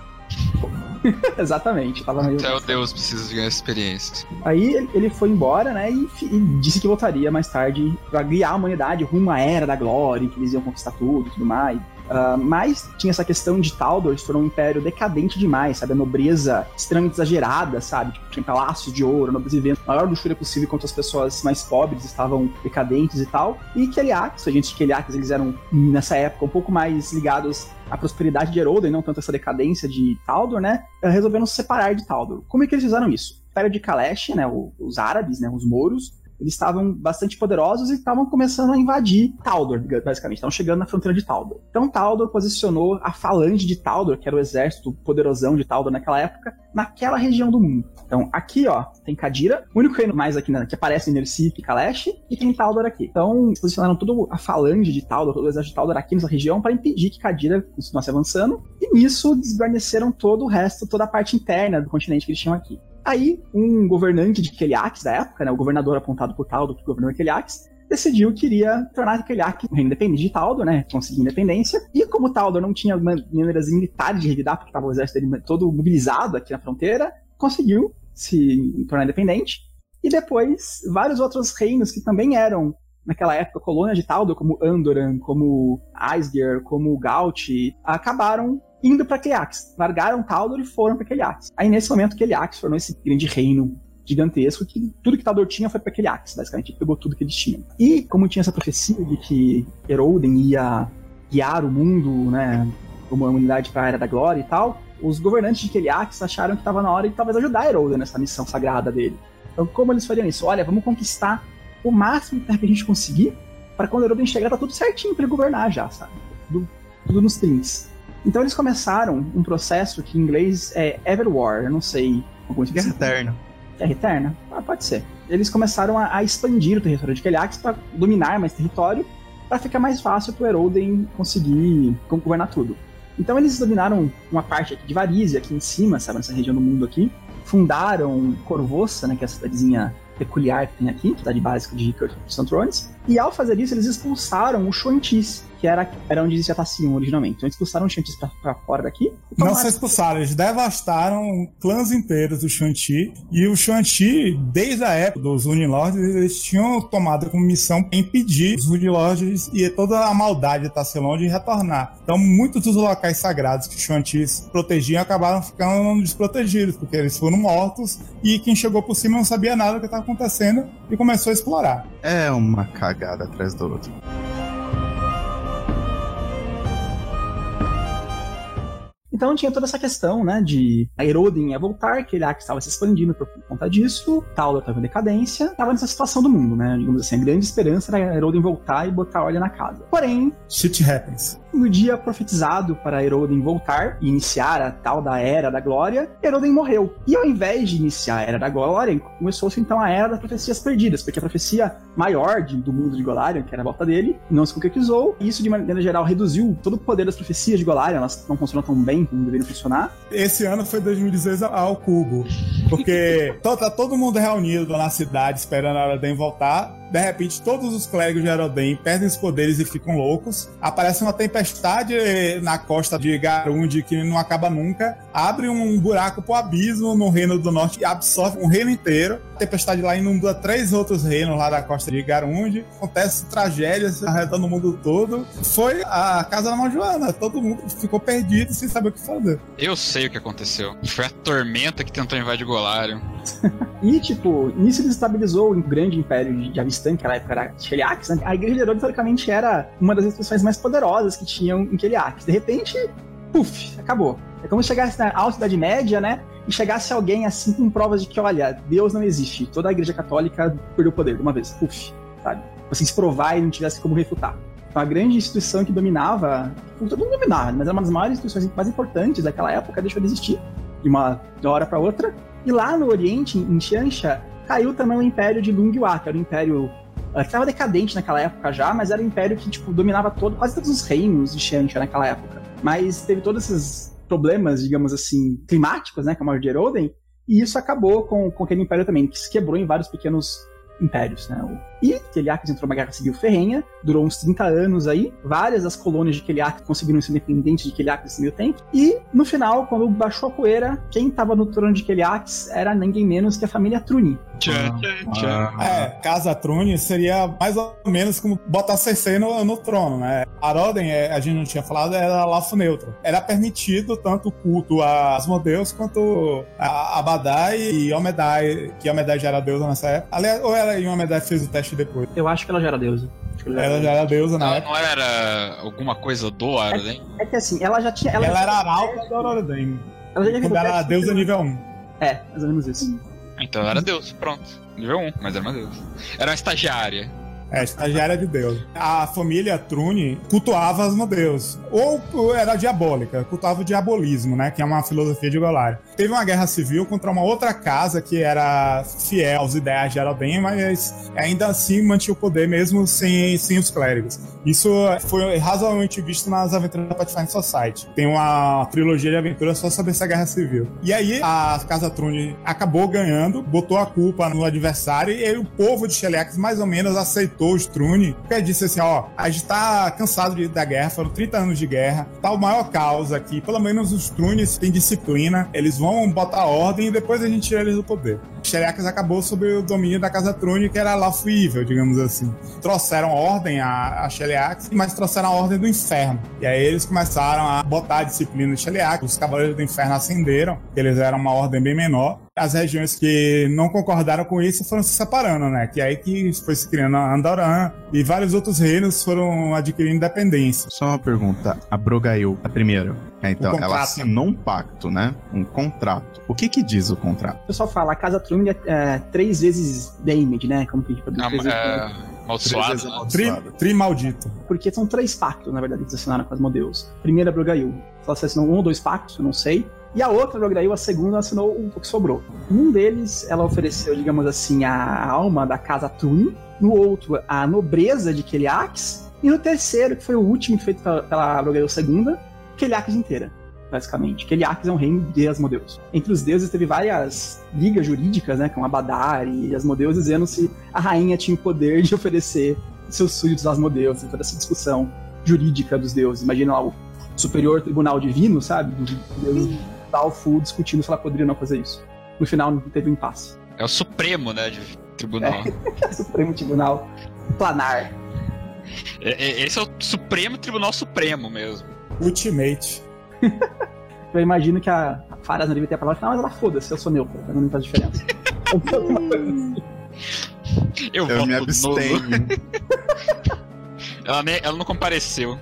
Exatamente. Tava meio... Até o Deus precisa de ganhar experiência. Aí ele foi embora, né? E, e, disse que voltaria mais tarde para guiar a humanidade rumo à era da glória, que eles iam conquistar tudo e tudo mais. Uh, mas tinha essa questão de Taldor se um império decadente demais, sabe? A nobreza extremamente exagerada, sabe? Tipo, tinha palácios de ouro, nobreza vivendo a maior luxúria possível enquanto as pessoas mais pobres estavam decadentes e tal. E Keliax, a gente Keliax, eles eram nessa época um pouco mais ligados à prosperidade de Eroda e não tanto essa decadência de Taldor, né? Resolveram se separar de Taldor. Como é que eles fizeram isso? Império de Kalesh, né? Os árabes, né? Os mouros, eles estavam bastante poderosos e estavam começando a invadir Taldor, basicamente. Estavam chegando na fronteira de Taldor. Então Taldor posicionou a falange de Taldor, que era o exército poderosão de Taldor naquela época, naquela região do mundo. Então aqui, ó, tem Kadira, o único reino mais aqui né, que aparece em Nersif e Kalesh, e tem Taldor aqui. Então posicionaram toda a falange de Taldor, todo o exército de Taldor aqui nessa região para impedir que Kadira continuasse avançando, e nisso desguarneceram todo o resto, toda a parte interna do continente que eles tinham aqui. Aí, um governante de Keliax da época, né, o governador apontado por Taldo, o governador Keliax, decidiu que iria tornar Keliax um reino independente de Taldor, né? Conseguir independência. E como Taldor não tinha maneiras militares de revidar, porque estava o exército dele todo mobilizado aqui na fronteira, conseguiu se tornar independente. E depois, vários outros reinos que também eram, naquela época, colônia de Taldor, como Andoran, como Aesger, como Gaut, acabaram indo para Keliax. Largaram Taldor e foram para Keliax. Aí nesse momento Keliax formou esse grande reino gigantesco que tudo que Taldor tinha foi para Keliax, basicamente, pegou tudo que eles tinham. E como tinha essa profecia de que Eroden ia guiar o mundo, né, como a humanidade para a Era da Glória e tal, os governantes de Keliax acharam que estava na hora de talvez ajudar Eroden nessa missão sagrada dele. Então, como eles fariam isso? Olha, vamos conquistar o máximo de terra que a gente conseguir para quando Eroden chegar tá tudo certinho para ele governar já, sabe? Tudo, tudo nos trinks. Então eles começaram um processo que em inglês é Everwar, eu não sei. Guerra Eterna. Guerra Eterna? Ah, pode ser. Eles começaram a, a expandir o território de Keliax para dominar mais território, para ficar mais fácil para o Eroden conseguir governar tudo. Então eles dominaram uma parte aqui de Varizia, aqui em cima, sabe, nessa região do mundo aqui. Fundaram Corvossa, né, que é a cidadezinha peculiar que tem aqui, cidade básica de Rickard Thrones E ao fazer isso, eles expulsaram os Shuantis, que era, era onde eles já estavam originalmente. Então eles expulsaram os Shuantis pra, pra fora daqui. Não Tomaram- só expulsaram, eles devastaram clãs inteiros do Shanti. E o Shanti, desde a época dos Unilords, eles tinham tomado como missão impedir os Unilords e toda a maldade da Tasselon de retornar. Então, muitos dos locais sagrados que os Shantis protegiam acabaram ficando desprotegidos, porque eles foram mortos e quem chegou por cima não sabia nada do que estava acontecendo e começou a explorar. É uma cagada atrás do outro. Então tinha toda essa questão, né, de a Erodin ia voltar, que ele estava se expandindo por conta disso, Tauler estava em decadência, estava nessa situação do mundo, né, digamos assim, a grande esperança era a Erodin voltar e botar ordem na casa. Porém, Shit happens. no dia profetizado para Erodin voltar e iniciar a tal da Era da Glória, Erodin morreu. E ao invés de iniciar a Era da Glória, começou-se então a Era das Profecias Perdidas, porque a profecia maior de- do mundo de Golarion, que era a volta dele, não se concretizou, e isso de maneira geral reduziu todo o poder das profecias de Golarion, elas não funcionam tão bem como deveriam funcionar, Esse ano foi 2016 ao cubo. Porque to- tá todo mundo reunido na cidade esperando a Eroden voltar. De repente, todos os clérigos de Eroden perdem os poderes e ficam loucos. Aparece uma tempestade na costa de Garund que não acaba nunca. Abre um buraco pro abismo no Reino do Norte e absorve um reino inteiro. A tempestade lá inunda três outros reinos lá da costa de Garund. Acontece tragédias arretando o mundo todo. Foi a casa da Mão Joana. Todo mundo ficou perdido sem saber o que fazer. Eu sei o que aconteceu. Foi a tormenta que tentou invadir Golarion. E, tipo, nisso ele estabilizou o grande império de Avistan, que naquela época era Cheliax, né? A Igreja de Herodes, teoricamente, era uma das instituições mais poderosas que tinham em Cheliax. De repente, puf, acabou. É como se chegasse na alta Idade Média, né? E chegasse alguém assim com provas de que, olha, Deus não existe. Toda a Igreja Católica perdeu o poder de uma vez. Puf, sabe? Assim, se provar e não tivesse como refutar. Então, a grande instituição que dominava, todo mundo dominava, mas era uma das maiores instituições mais importantes daquela época, deixou de existir de uma hora para outra. E lá no Oriente, em Xianxia, caiu também o Império de Lunghua, que era o Império eh, que estava decadente naquela época já, mas era um império que tipo dominava todo, quase todos os reinos de Xianxia naquela época. Mas teve todos esses problemas, digamos assim, climáticos, né, como a de Eroden, e isso acabou com, com aquele império também, que se quebrou em vários pequenos impérios, né? E Keliakis entrou numa guerra civil ferrenha, durou uns 30 anos aí, várias das colônias de Keliakis conseguiram ser independentes de Keliakis nesse meio tempo, e no final, quando baixou a poeira, quem estava no trono de Keliakis era ninguém menos que a família Truni. Tchan, tchan, tchan. É, Casa Trune seria mais ou menos como botar Cersei no, no trono, né? A Roden, é, a gente não tinha falado, era lafo neutro. Era permitido tanto o culto a Asmodeus quanto a Abadai e Omedai, que Omedai já era deusa nessa época. Aliás, ou ela e Omedai fez o teste depois. Eu acho que ela já era deusa. Ela já Ela era já era deusa na Não, época. não era alguma coisa do Arden? É que assim, ela já tinha. Ela, Ela, já era arauta da Roden. ela já tinha Quando ela era deusa nível 1. É, mais ou menos isso. Então ela era Deus, pronto. Nível 1, mas era uma Deus. Era uma estagiária. É, estagiária de Deus. A família Trune cultuava Asmodeus. Ou ou era diabólica, cultuava o diabolismo, né? Que é uma filosofia de Golarion. Teve uma guerra civil contra uma outra casa que era fiel aos ideais de Aroden, mas ainda assim mantinha o poder mesmo sem, sem os clérigos. Isso foi razoavelmente visto nas aventuras da Pathfinder Society. Tem uma trilogia de aventuras só sobre essa guerra civil. E aí a Casa Trune acabou ganhando, botou a culpa no adversário e o povo de Sheliax mais ou menos aceitou os Trune, porque disse assim, ó, a gente tá cansado de- da guerra, foram 30 anos de guerra, tá o maior caos aqui, pelo menos os Trunes têm disciplina, eles vão botar ordem e depois a gente tira eles do poder. Sheliax acabou sob o domínio da Casa Trune, que era lafuível, digamos assim. Trouxeram ordem a, a mas trouxeram a ordem do inferno. E aí eles começaram a botar a disciplina de Sheliax, os Cavaleiros do Inferno ascenderam, eles eram uma ordem bem menor. As regiões que não concordaram com isso foram se separando, né? Que é aí que foi se criando a Andoran e vários outros reinos foram adquirindo independência. Só uma pergunta. A Brogail, a primeira. É, então, ela assinou um pacto, né? Um contrato. O que que diz o contrato? O pessoal fala, a casa Trune é, é três vezes damage, né? Como que a gente pode Não, dizer? é, amaldiçoado, né? Tri, tri maldito. Porque são três pactos, na verdade, que eles assinaram com as Modeus. A primeira é a Brogail. Ela assinou um ou dois pactos, eu não sei. E a outra, a Brogail, a segunda, assinou o que sobrou. Um deles, ela ofereceu, digamos assim, a alma da casa Trune. No outro, a nobreza de Keliax. E no terceiro, que foi o último feito pela, pela segunda, Keliax inteira. Basicamente. Keliax é um reino de Asmodeus. Entre os deuses teve várias ligas jurídicas, né? Com Abadar e Asmodeus, dizendo se a rainha tinha o poder de oferecer seus súditos Asmodeus, toda essa discussão jurídica dos deuses. Imagina lá o superior tribunal divino, sabe? Do deus Dalfu discutindo se ela poderia não fazer isso. No final não teve um impasse. É o Supremo, né, de tribunal. É. Supremo Tribunal Planar. É, é, esse é o Supremo Tribunal Supremo mesmo. Ultimate. Eu imagino que a, a Faras não devia ter a palavra final, mas ela foda-se, eu sou neutra, não faz diferença. Eu, Eu me abstenho. Ela, ela não compareceu.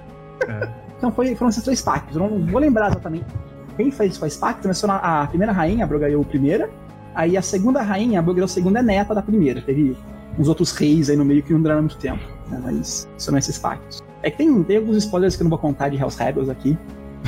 Então foi, foram esses três pactos. Eu não vou lembrar exatamente quem fez quais pactos, mas foram a, primeira rainha, a Brogaiou primeira. Aí a segunda rainha, a Brogaiou segunda é neta da primeira. Teve uns outros reis aí no meio que não duraram muito tempo. né, Mas foram esses pactos. É que tem, tem alguns spoilers que eu não vou contar de Hells Rebels aqui.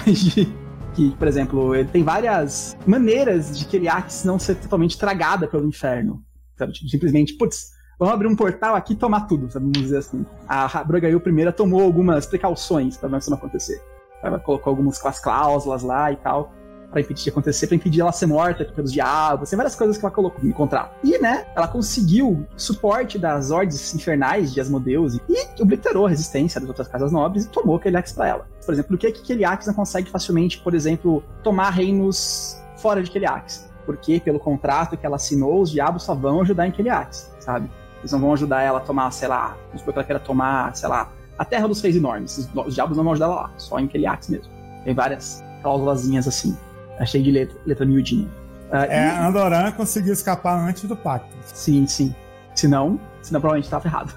que, por exemplo, ele tem várias maneiras de Keriax não ser totalmente tragada pelo inferno. Sabe? Tipo, simplesmente, putz, vamos abrir um portal aqui e tomar tudo, sabe? Vamos dizer assim. A Brogaiou primeira tomou algumas precauções para isso não acontecer. Ela colocou algumas clás- cláusulas lá e tal, pra impedir de acontecer, pra impedir ela ser morta pelos diabos, tem várias coisas que ela colocou no contrato. E, né, ela conseguiu suporte das ordens infernais de Asmodeus e obliterou a resistência das outras casas nobres e tomou Keliax pra ela. Por exemplo, por que que Keliax não consegue facilmente, por exemplo, tomar reinos fora de Keliax? Porque, pelo contrato que ela assinou, os diabos só vão ajudar em Keliax, sabe? Eles não vão ajudar ela a tomar, sei lá, vamos supor que ela queira tomar, sei lá, a Terra dos Reis Enormes. Os, os diabos não vão ajudar ela lá, só em Keliax mesmo. Tem várias cláusulazinhas assim. Achei de letra, letra miudinha. Ah, É, e- Andoran conseguiu escapar antes do pacto. Sim, sim. Se não, senão provavelmente tava errado.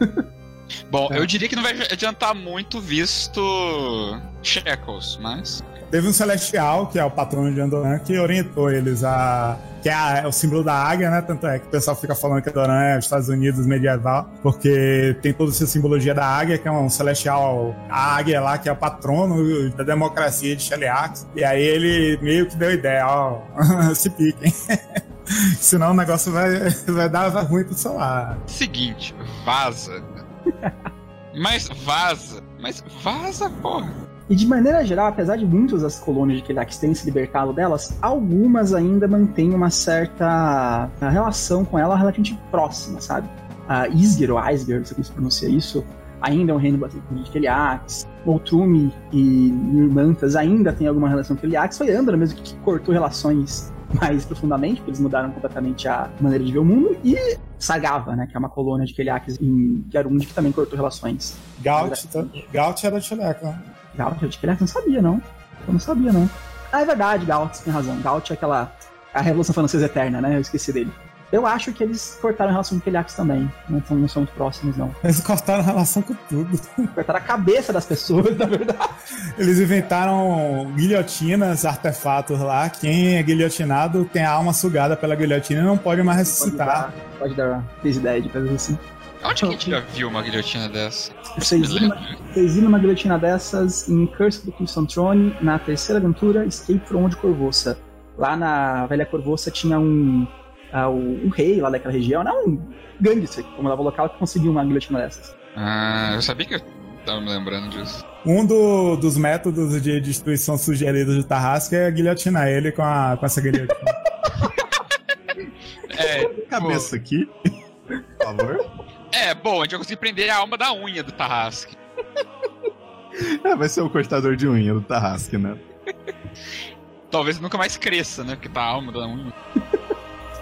Bom, É. eu diria que não vai adiantar muito visto Shekels, mas. Teve um celestial, que é o patrono de Andoran, que orientou eles a. que é, a- é o símbolo da águia, né? Tanto é que o pessoal fica falando que Andoran é os Estados Unidos medieval, porque tem toda essa simbologia da águia, que é um celestial. A águia lá, que é o patrono da democracia de Sheliax. E aí ele meio que deu ideia, ó, se piquem. Senão o negócio vai, vai dar ruim pro celular. Seguinte, vaza. mas vaza. Mas vaza, porra. E de maneira geral, apesar de muitas das colônias de Keliax terem se libertado delas, algumas ainda mantêm uma certa relação com ela relativamente próxima, sabe? A Isger, ou Isger, não sei como se pronuncia isso, ainda é um reino bastante de Keliax. Outrume e Irmantas ainda tem alguma relação com Keliax. Foi Andra mesmo que cortou relações mais profundamente, porque eles mudaram completamente a maneira de ver o mundo. E Sagava, né, que é uma colônia de Keliax em Garund, que também cortou relações. Gaut, Gaut era de né? Gaut Keliax? Não sabia, não. Eu não sabia, não. Ah, é verdade, Gaut tem razão. Gaut é aquela. A Revolução Francesa Eterna, né? Eu esqueci dele. Eu acho que eles cortaram a relação com Keliax também. Não são, não são muito próximos, não. Eles cortaram a relação com tudo. Cortaram a cabeça das pessoas, na verdade. Eles inventaram guilhotinas, artefatos lá. Quem é guilhotinado tem a alma sugada pela guilhotina e não pode mais ressuscitar. Pode dar, pode dar fez ideia de coisas assim. Onde que a gente já viu uma guilhotina dessa? Vocês viram, vocês viram uma guilhotina dessas em Curse of the Crimson Throne, na terceira aventura Escape from Old Corvoça. Lá na Velha Corvoça tinha um, ah, o, um rei lá daquela região, não um gangster, como dava local, que conseguiu uma guilhotina dessas. Ah, eu sabia que eu tava me lembrando disso. Um do- dos métodos de destruição sugeridos de Tarrasque é guilhotinar ele com, a, com essa guilhotina. É, Cabeça aqui, por favor. É, bom, a gente vai conseguir prender a alma da unha do Tarrasque. É, vai ser o cortador de unha do Tarrasque, né? Talvez nunca mais cresça, né? Porque tá a alma da unha.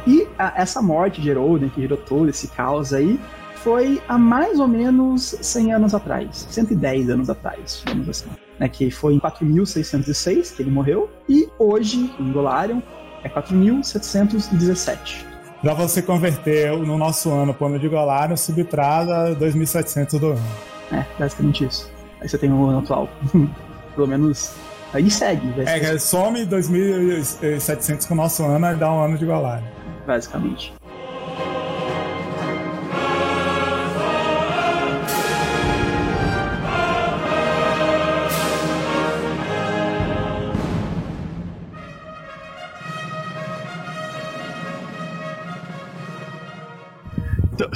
E a- essa morte de Heroden, que gerou todo esse caos aí, foi há mais ou menos 100 anos atrás, 110 anos atrás, digamos assim. Né, que foi em 4606 que ele morreu, e hoje, em Golarion, é 4717. Pra você converter no nosso ano pro ano de Golário, subtrata 2.700 do ano. É, basicamente isso. Aí você tem o ano atual. Pelo menos. Aí segue, É, some 2.700 com o nosso ano e dá um ano de Golário. basicamente.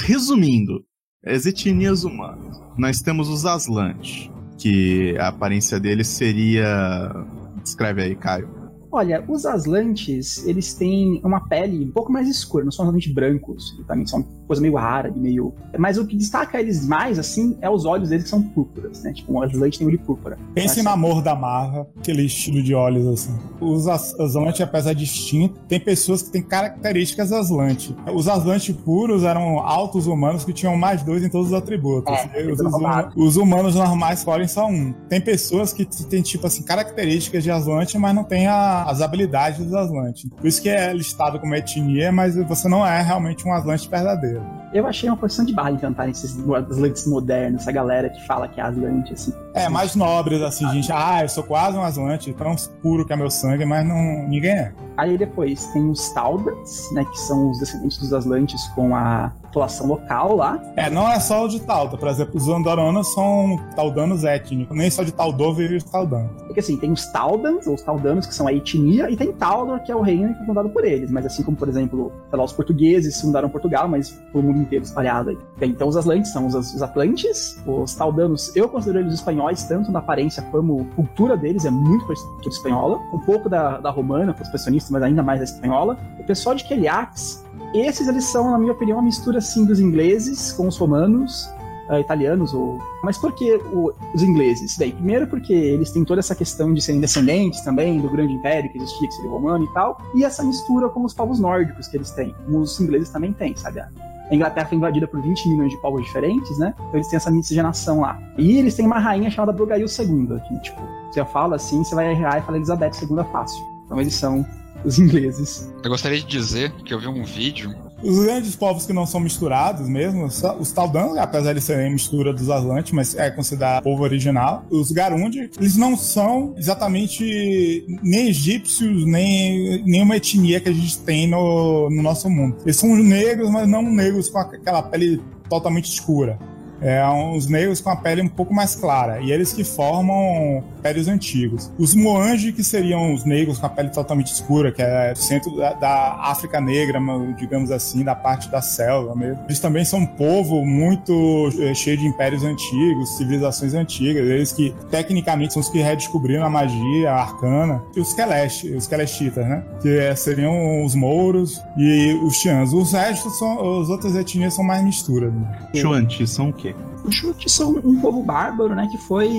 Resumindo, as etnias humanas. Nós temos os Aslantes, que a aparência deles seria. Descreve aí, Caio. Olha, os Aslantes, eles têm uma pele um pouco mais escura, não são realmente brancos, também são coisa meio árabe, meio... Mas o que destaca eles mais, assim, é os olhos deles que são púrpuras, né? Tipo, o Aslante tem olho púrpura. Pense Então, na amor da Marva, aquele estilo de olhos assim. Os as- Aslantes, apesar de distinto, tem pessoas que têm características Aslantes. Os Aslantes puros eram altos humanos que tinham mais dois em todos os atributos. É, E os, tudo os- roubado. os humanos normais escolhem só um. Tem pessoas que têm, tipo assim, características de Aslante, mas não têm a- as habilidades dos Aslantes. Por isso que é listado como etnia, mas você não é realmente um Aslante verdadeiro. Eu achei uma posição de barra inventarem esses Aslantes modernos, essa galera que fala que é Aslante, assim. É, mais nobres, assim, gente. Ah, eu sou quase um Aslante, tão puro que é meu sangue, mas não, ninguém é. Aí depois tem os Taldans, né, que são os descendentes dos Aslantes com a população local lá. É, não é só o de Talda. Por exemplo, os Andororanos são taldanos étnicos. Nem só de Taldor vive os taldanos. Porque assim, tem os Taldans, ou os Taldanos, que são a etnia, e tem Taldor, que é o reino que foi fundado por eles. Mas assim como, por exemplo, sei lá, os portugueses fundaram Portugal, mas o mundo inteiro espalhado aí. Bem, então os Aslantes são os, os Atlantes, os Taldanos, eu considero eles espanhóis, tanto na aparência como cultura deles, é muito espanhola. Um pouco da, da romana, com os mas ainda mais da espanhola. O pessoal de Keliax, esses eles são, na minha opinião, uma mistura assim dos ingleses com os romanos, ah, italianos ou mas por que o- os ingleses bem primeiro porque eles têm toda essa questão de serem descendentes também do grande império que existia que seria romano e tal e essa mistura com os povos nórdicos que eles têm os ingleses também têm sabe a Inglaterra foi invadida por 20 milhões de povos diferentes, né? Então eles têm essa miscigenação lá. E eles têm uma rainha chamada Brugail II, que, tipo, você fala assim, você vai errar e fala Elizabeth II fácil. Então eles são os ingleses. Eu gostaria de dizer que eu vi um vídeo. Os grandes povos que não são misturados mesmo, os Taldanos, apesar de serem mistura dos Aslantes, mas é considerado povo original. Os Garundi, eles não são exatamente nem egípcios, nem nenhuma etnia que a gente tem no, no nosso mundo. Eles são negros, mas não negros com aquela pele totalmente escura. É, uns negros com a pele um pouco mais clara. E eles que formam impérios antigos. Os Moange, que seriam os negros com a pele totalmente escura, que é do centro da, da África Negra, digamos assim, da parte da selva mesmo. Eles também são um povo muito eh, cheio de impérios antigos, civilizações antigas. Eles que, tecnicamente, são os que redescobriram a magia, a arcana. E os Kelest, os Kelestitas, né? Que eh, seriam os Mouros e os Tiãs. Os restos são, as outras etnias são mais misturas. Né? Chuanti são o quê? Os Chutes são um povo bárbaro, né, que foi,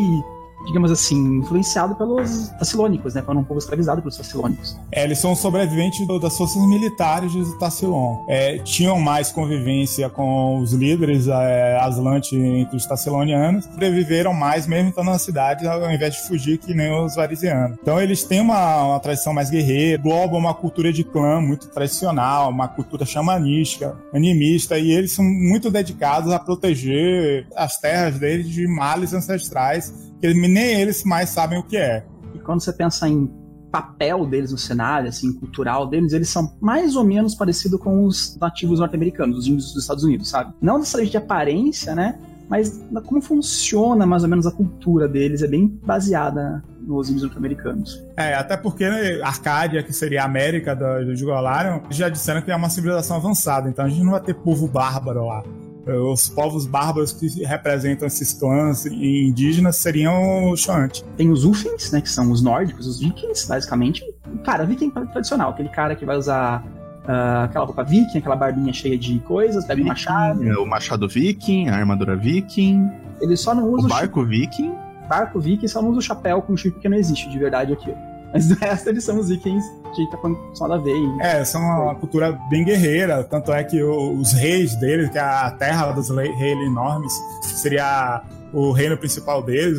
digamos assim, influenciado pelos Tassilônicos, né, foram um povo escravizado pelos Tassilônicos. É, eles são sobreviventes das forças militares de Tassilon. É, tinham mais convivência com os líderes é, Aslante entre os Tassilonianos, sobreviveram mais mesmo estando na cidade, ao invés de fugir que nem os Varisianos. Então eles têm uma, uma tradição mais guerreira, globam uma cultura de clã muito tradicional, uma cultura xamanística, animista, e eles são muito dedicados a proteger as terras deles de males ancestrais, que nem eles mais sabem o que é. E quando você pensa em papel deles no cenário, assim, cultural deles, eles são mais ou menos parecidos com os nativos norte-americanos, os índios dos Estados Unidos, sabe? Não necessariamente de aparência, né? Mas como funciona mais ou menos a cultura deles é bem baseada nos índios norte-americanos. É, até porque né, Arcádia, que seria a América do, do Golarion, já disseram que é uma civilização avançada, então a gente não vai ter povo bárbaro lá. Os povos bárbaros que representam esses clãs indígenas seriam os Shuanti. Tem os Ufens, né, que são os nórdicos, os vikings, basicamente. Cara, viking tradicional, aquele cara que vai usar ah, aquela roupa viking, aquela barbinha cheia de coisas, pega um machado. É, O machado viking, a armadura viking, Ele só não usa o o barco viking. barco viking só não usa o chapéu com chip que não existe de verdade aqui. Mas do resto eles são os vikings que tá só da veia. É, são uma cultura bem guerreira, tanto é que os reis deles, que é a terra dos reis enormes, seria o reino principal deles.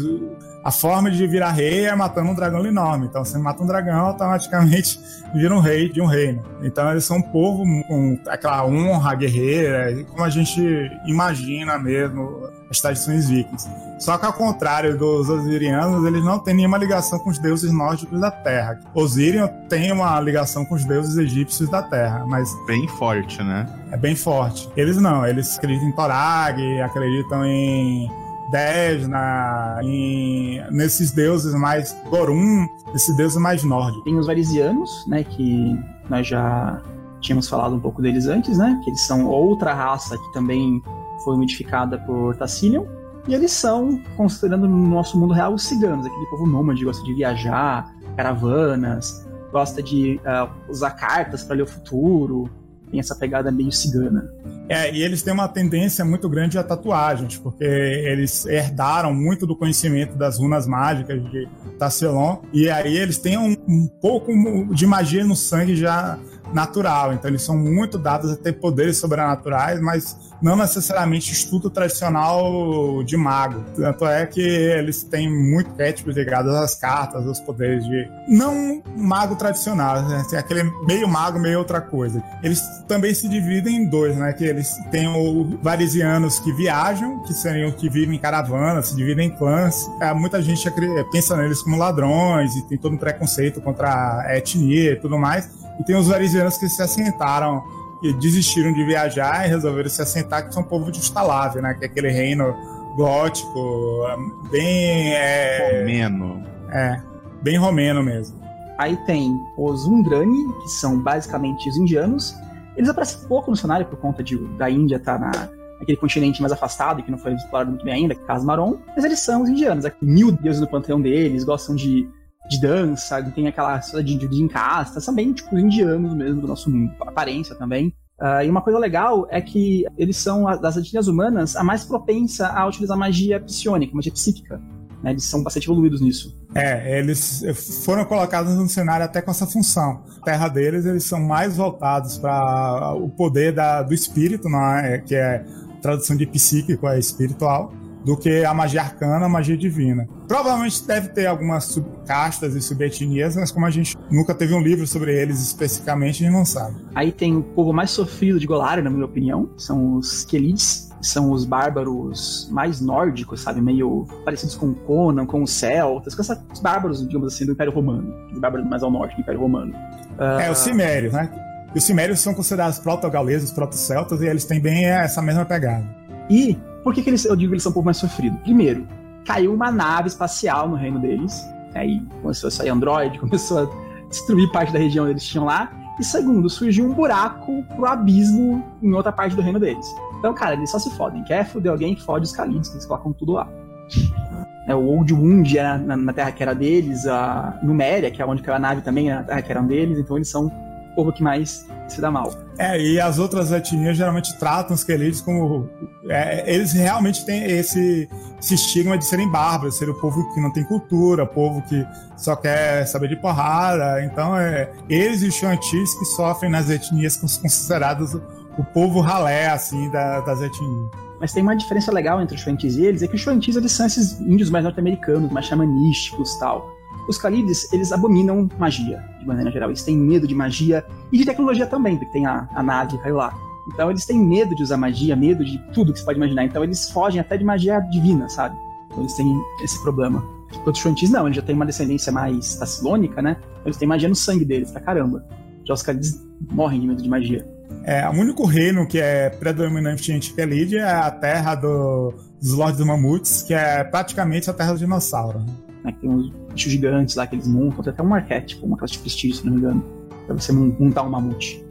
A forma de virar rei é matando um dragão enorme. Então, você mata um dragão, automaticamente vira um rei de um reino. Então, eles são um povo com aquela honra guerreira, como a gente imagina mesmo as tradições vikings. Só que ao contrário dos osirianos, eles não têm nenhuma ligação com os deuses nórdicos da Terra. Osirian tem uma ligação com os deuses egípcios da Terra, mas Bem forte, né? é bem forte. Eles não, eles acreditam em Torag, acreditam em Desna, em nesses deuses mais Gorum, esses deuses mais nórdicos. Tem os varisianos, né, que nós já tínhamos falado um pouco deles antes, né, que eles são outra raça que também foi modificada por Tassilion. E eles são, considerando no nosso mundo real, os ciganos, aquele povo nômade, gosta de viajar, caravanas. gosta de uh, usar cartas para ler o futuro, tem essa pegada meio cigana. É, e eles têm uma tendência muito grande a tatuagens, porque eles herdaram muito do conhecimento das runas mágicas de Tasselon, e aí eles têm um, um pouco de magia no sangue já natural. Então eles são muito dados a ter poderes sobrenaturais, mas não necessariamente estudo tradicional de mago. Tanto é que eles têm muito arquétipos ligados às cartas, aos poderes de. Não mago tradicional, né? Aquele meio mago, meio outra coisa. Eles também se dividem em dois, né? Que eles têm os varisianos que viajam, que seriam os que vivem em caravanas, se dividem em clãs. É, muita gente pensa neles como ladrões e tem todo um preconceito contra a etnia e tudo mais. E tem os varisianos que se assentaram e desistiram de viajar e resolveram se assentar, que são o povo de Ustalav, né? Que é aquele reino gótico, bem. É, romeno. É, bem romeno mesmo. Aí tem os Undrani, que são basicamente os indianos. Eles aparecem pouco no cenário por conta de, da Índia estar tá na, naquele continente mais afastado que não foi explorado muito bem ainda, Casmaron. Mas eles são os indianos. Aqui, mil deuses do panteão deles, gostam de de dança, tem aquela de, de, encasta, são bem tipo indianos mesmo do nosso mundo, aparência também. Uh, e uma coisa legal é que eles são, das etnias humanas, a mais propensa a utilizar magia psionica, magia psíquica. Né? Eles são bastante evoluídos nisso. É, eles foram colocados no cenário até com essa função. A terra deles, eles são mais voltados para o poder da, do espírito, é? que é tradução de psíquico, é espiritual do que a magia arcana, a magia divina. Provavelmente deve ter algumas subcastas e subetnias, mas como a gente nunca teve um livro sobre eles especificamente, a gente não sabe. Aí tem o povo mais sofrido de Golarion, na minha opinião, são os Kelids, são os bárbaros mais nórdicos, sabe? Meio parecidos com o Conan, com os celtas, com esses bárbaros, digamos assim, do Império Romano. Os bárbaros mais ao norte do Império Romano. Uh... É, os Cimérios, né? E os Cimérios são considerados proto-gauleses, proto-celtas, e eles têm bem essa mesma pegada. E por que, que eles, eu digo que eles são um pouco mais sofridos? Primeiro, caiu uma nave espacial no reino deles. Aí começou a sair Android, começou a destruir parte da região que eles tinham lá. E segundo, surgiu um buraco pro abismo em outra parte do reino deles. Então, cara, eles só se fodem. Quer foder alguém, fode os Khalids, eles colocam tudo lá. É, o Old Wound era na, na, terra que era deles, a Numéria, que é onde caiu a nave também, era na terra que era deles, então eles são povo que mais se dá mal. É, e as outras etnias geralmente tratam os Kelids como. É, eles realmente têm esse, esse estigma de serem bárbaros, ser o povo que não tem cultura, o povo que só quer saber de porrada. Então, é, eles e os Xantis que sofrem nas etnias consideradas o povo ralé, assim, da, das etnias. Mas tem uma diferença legal entre os Xantis e eles, é que os Xantis eles são esses índios mais norte-americanos, mais xamanísticos tal. Os Khalids, eles abominam magia, de maneira geral. Eles têm medo de magia e de tecnologia também, porque tem a, a nave caiu lá. Então eles têm medo de usar magia, medo de tudo que você pode imaginar. Então eles fogem até de magia divina, sabe? Então eles têm esse problema. Os Shantis não, eles já têm uma descendência mais tacilônica, né? Eles têm magia no sangue deles, pra caramba. Já os Khalids morrem de medo de magia. É, o único reino que é predominante em Khalid é a terra do, dos Lordes Mamutes, que é praticamente a terra do dinossauro. Né? Tem uns bichos gigantes lá que eles montam, tem até um arquétipo, uma classe de prestígio, se não me engano, pra você montar um mamute.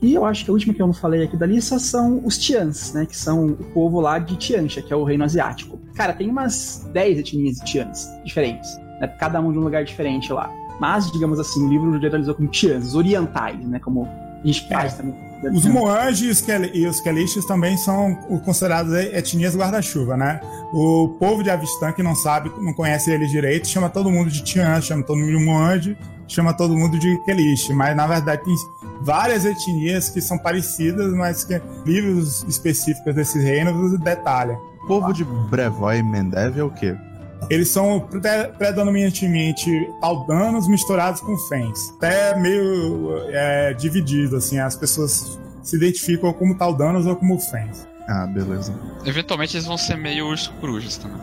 E eu acho que a última que eu não falei aqui da lista são os Tians, né? Que são o povo lá de Tiancha, que é o reino asiático. Cara, tem umas 10 etnias de Tians diferentes, né? Cada um de um lugar diferente lá. Mas, digamos assim, o livro generalizou como Tians, os orientais, né? Como a gente faz é. também os Moange e os Kelishis também são considerados etnias guarda-chuva, né? O povo de Avistan, que não sabe, não conhece eles direito, chama todo mundo de Tian, chama todo mundo de Moange, chama todo mundo de Kelish. Mas, na verdade, tem várias etnias que são parecidas, mas que livros específicos desses reinos detalham. O povo de Brevoy e Mendev é o quê? Eles são predominantemente aldanos misturados com fens. Até meio é, dividido, assim, as pessoas se identificam como taldanos ou como fens. Ah, beleza. Eventualmente eles vão ser meio urso corujas também.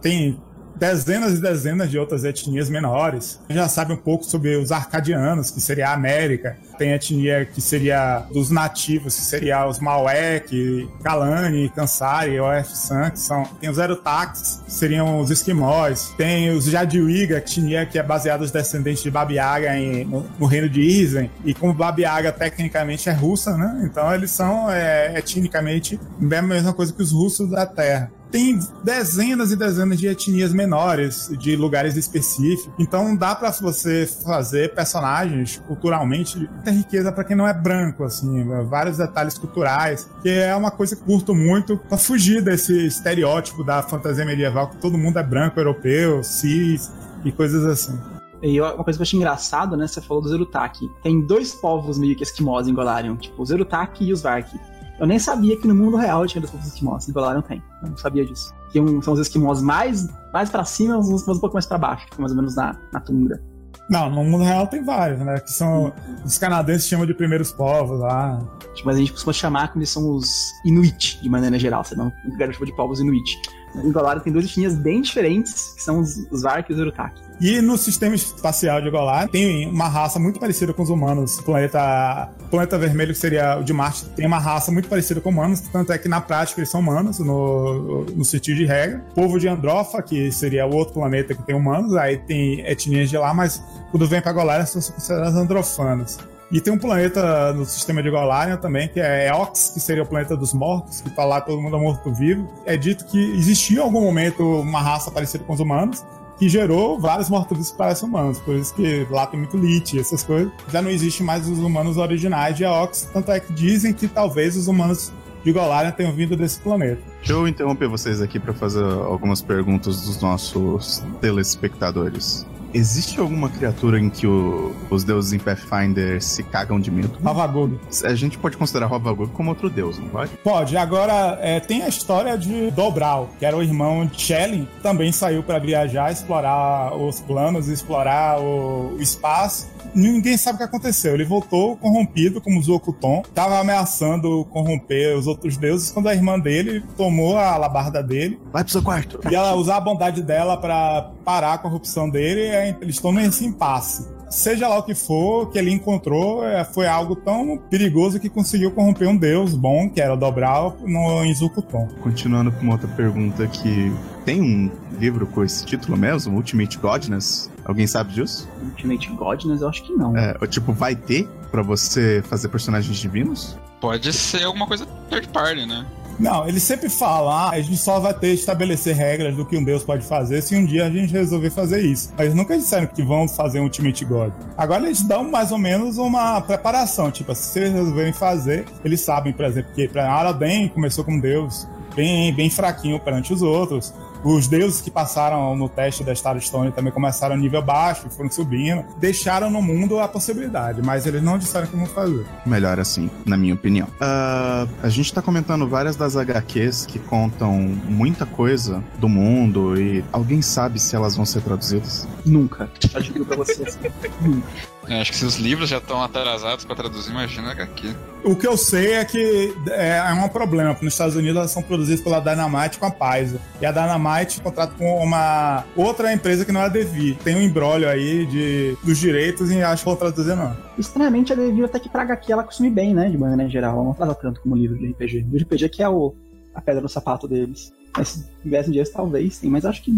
Tem dezenas e dezenas de outras etnias menores. A já sabe um pouco sobre os arcadianos, que seria a América. Tem etnia que seria dos nativos, que seria os Mauek, Kalani, Kansari, Oef-san, que são... Tem os Erutax, que seriam os esquimós. Tem os Jadiwiga, etnia que é baseada nos descendentes de Babiaga em, no, no, reino de Isen. E como Babiaga tecnicamente é russa, né? Então eles são é, etnicamente a mesma coisa que os russos da Terra. Tem dezenas e dezenas de etnias menores, de lugares específicos. Então dá para você fazer personagens culturalmente muita riqueza para quem não é branco, assim, vários detalhes culturais, que é uma coisa que curto muito para fugir desse estereótipo da fantasia medieval que todo mundo é branco, europeu, cis e coisas assim. E uma coisa que eu achei engraçado, né? Você falou do Zerutaki. Tem dois povos meio que esquimós em Golarion, tipo o Zerutaki e os Varki. Eu nem sabia que no mundo real tinha povos esquimós. Em Golarion tem. Eu não sabia disso. Que um, são os esquimós mais, mais pra cima e os esquimós um pouco mais pra baixo, ficam mais ou menos na, na tundra. Não, no mundo real tem vários, né? Que são. Os canadenses chamam de primeiros povos lá. Tipo, Mas a gente costuma chamar como eles são os Inuit, de maneira geral. Você não não chama de povos Inuit. Em Golarion tem duas etnias bem diferentes, que são os, os Varki e os Zerutaki. E no sistema espacial de Golar tem uma raça muito parecida com os humanos. O planeta, planeta vermelho, que seria o de Marte, tem uma raça muito parecida com humanos, tanto é que na prática eles são humanos, no, no sentido de regra. O povo de Androfa, que seria o outro planeta que tem humanos, aí tem etnias de lá, mas quando vem pra Golar, são considerados androfanos. E tem um planeta no sistema de Golarion também, que é Eox, que seria o planeta dos mortos, que tá lá todo mundo morto-vivo. É dito que existia em algum momento uma raça parecida com os humanos, que gerou vários mortos-vivos que parecem humanos. Por isso que lá tem muito lit, essas coisas. Já não existe mais os humanos originais de Eox, tanto é que dizem que talvez os humanos de Golarion tenham vindo desse planeta. Deixa eu interromper vocês aqui para fazer algumas perguntas dos nossos telespectadores. Existe alguma criatura em que o- os deuses em Pathfinder se cagam de medo? Ravagodo. A gente pode considerar Rovagor como outro deus, não pode? Pode. Agora, é, tem a história de Dobral, que era o irmão de Shelley, também saiu para viajar, explorar os planos, explorar o, o espaço. Ninguém sabe o que aconteceu. Ele voltou corrompido, como Zokuton, estava ameaçando corromper os outros deuses, quando a irmã dele tomou a alabarda dele Vai pro seu quarto. e ela usar a bondade dela para parar a corrupção dele, e aí eles estão nesse impasse. Seja lá o que for que ele encontrou, é, foi algo tão perigoso que conseguiu corromper um deus bom, que era o Dobral, no em Zukuton. Continuando com uma outra pergunta que tem um livro com esse título mesmo, Ultimate Godness. Alguém sabe disso? Ultimate Godness, eu acho que não. É, tipo, vai ter pra você fazer personagens divinos? Pode ser alguma coisa third party, né? Não, eles sempre falam, ah, a gente só vai ter que estabelecer regras do que um deus pode fazer se um dia a gente resolver fazer isso. Mas nunca disseram que vão fazer um Ultimate God. Agora eles dão mais ou menos uma preparação, tipo, se eles resolverem fazer, eles sabem, por exemplo, que para Araden começou como deus bem, bem fraquinho perante os outros. Os deuses que passaram no teste da Starstone também começaram a nível baixo, foram subindo. Deixaram no mundo a possibilidade, mas eles não disseram como fazer. Melhor assim, na minha opinião. Ah, a gente tá comentando várias das HQs que contam muita coisa do mundo e alguém sabe se elas vão ser traduzidas? Nunca. Digo pra vocês. Nunca. Eu acho que se os livros já estão atrasados pra traduzir, imagina HQ. O que eu sei é que é, é um problema, porque nos Estados Unidos elas são produzidas pela Dynamite com a Paizo. E a Dynamite contrata com uma outra empresa que não é a Devi. Tem um embrólio aí de, dos direitos e acho que vão traduzir não. Estranhamente, a Devil até que pra HQ ela costuma ir bem, né? De maneira geral. Ela não atrasa tanto como o livro de RPG. O RPG que é o, a pedra no sapato deles. Mas se tivessem dias, talvez sim, mas acho que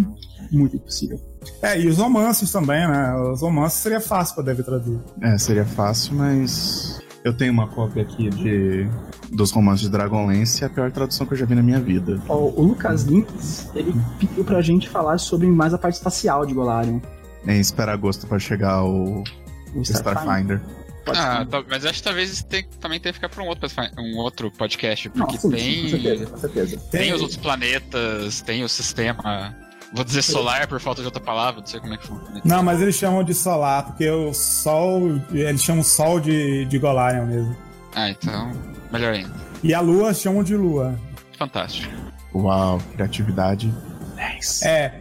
muito impossível. É, e os romances também, né? Os romances seria fácil pra Devi traduzir. É, seria fácil, mas eu tenho uma cópia aqui de dos romances de Dragonlance e é a pior tradução que eu já vi na minha vida. Ó, o Lucas Lins, ele pediu pra gente falar sobre mais a parte espacial de Golarion. É esperar agosto pra chegar o O Starfinder. Pode Ah, tá- mas acho que talvez isso tem- também tenha que ficar pra um outro, um outro podcast, porque Nossa, sim, tem, com certeza, com certeza. tem os outros planetas, tem o sistema. Vou dizer solar por falta de outra palavra, não sei como é que foi. Não, mas eles chamam de solar, porque o Sol. Eles chamam o Sol de, de Golarion mesmo. Ah, então, melhor ainda. E a Lua chamam de Lua. Fantástico. Uau, criatividade. É,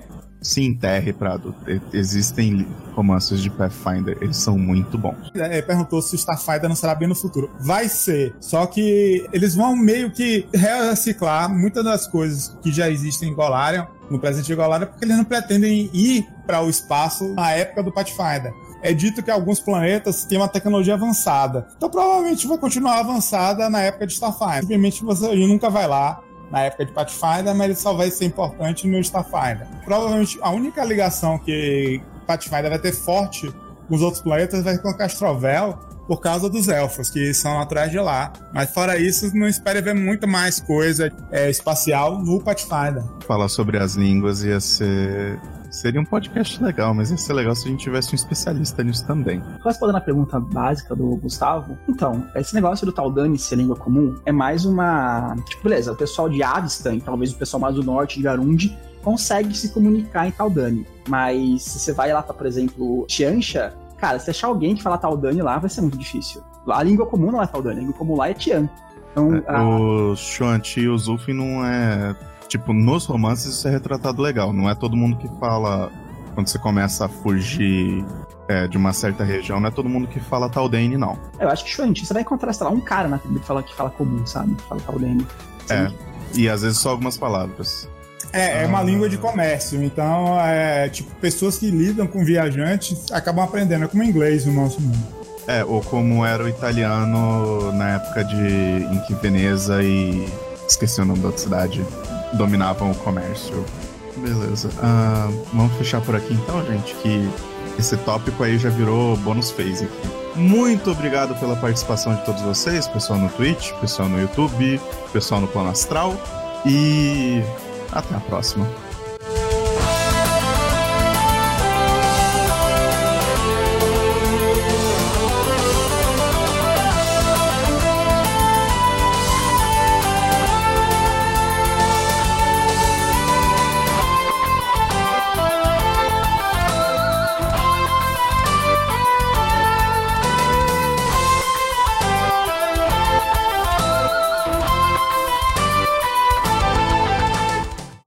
Se enterre, Prado. Existem romances de Pathfinder, eles são muito bons. É, perguntou se o Starfighter não será bem no futuro. Vai ser. Só que eles vão meio que reciclar muitas das coisas que já existem em Golarion, no presente de Golarion, porque eles não pretendem ir para o espaço na época do Pathfinder. É dito que alguns planetas têm uma tecnologia avançada. Então provavelmente vai continuar avançada na época de Starfinder. Simplesmente você nunca vai lá na época de Pathfinder, mas ele só vai ser importante no Starfinder. Provavelmente a única ligação que Pathfinder vai ter forte com os outros planetas vai ser com Castrovel, por causa dos elfos, que são atrás de lá. Mas fora isso, não espere ver muita mais coisa é, espacial no Pathfinder. Falar sobre as línguas ia ser. Seria um podcast legal, mas ia ser legal se a gente tivesse um especialista nisso também. Respondendo a pergunta básica do Gustavo, então, esse negócio do Taldani ser língua comum é mais uma. Tipo, beleza, o pessoal de Avistan, talvez o pessoal mais do norte de Garundi, consegue se comunicar em Taldani. Mas se você vai lá pra, por exemplo, Tiancha, cara, se achar alguém que fala Taldani lá, vai ser muito difícil. A língua comum não é Taldani, a língua comum lá é Tian. Então, É, a- O Xuanti e o Zulfin não é. Tipo, nos romances isso é retratado legal. Não é todo mundo que fala. Quando você começa a fugir é, de uma certa região, não é todo mundo que fala Taldane, não. eu acho que Shuanti, você vai encontrar, sei lá, um cara na tribo que fala, que fala comum, sabe? Que fala Taldani. É. E às vezes só algumas palavras. É, é uma língua de comércio, então é tipo pessoas que lidam com viajantes acabam aprendendo, é como inglês no nosso mundo. É, ou como era o italiano na época de em que Veneza e. esqueci o nome da outra cidade. Dominavam o comércio. Beleza. Ah, vamos fechar por aqui então, gente, que esse tópico aí já virou bônus phase aqui. Muito obrigado pela participação de todos vocês, pessoal no Twitch, pessoal no YouTube, pessoal no Plano Astral. E até a próxima.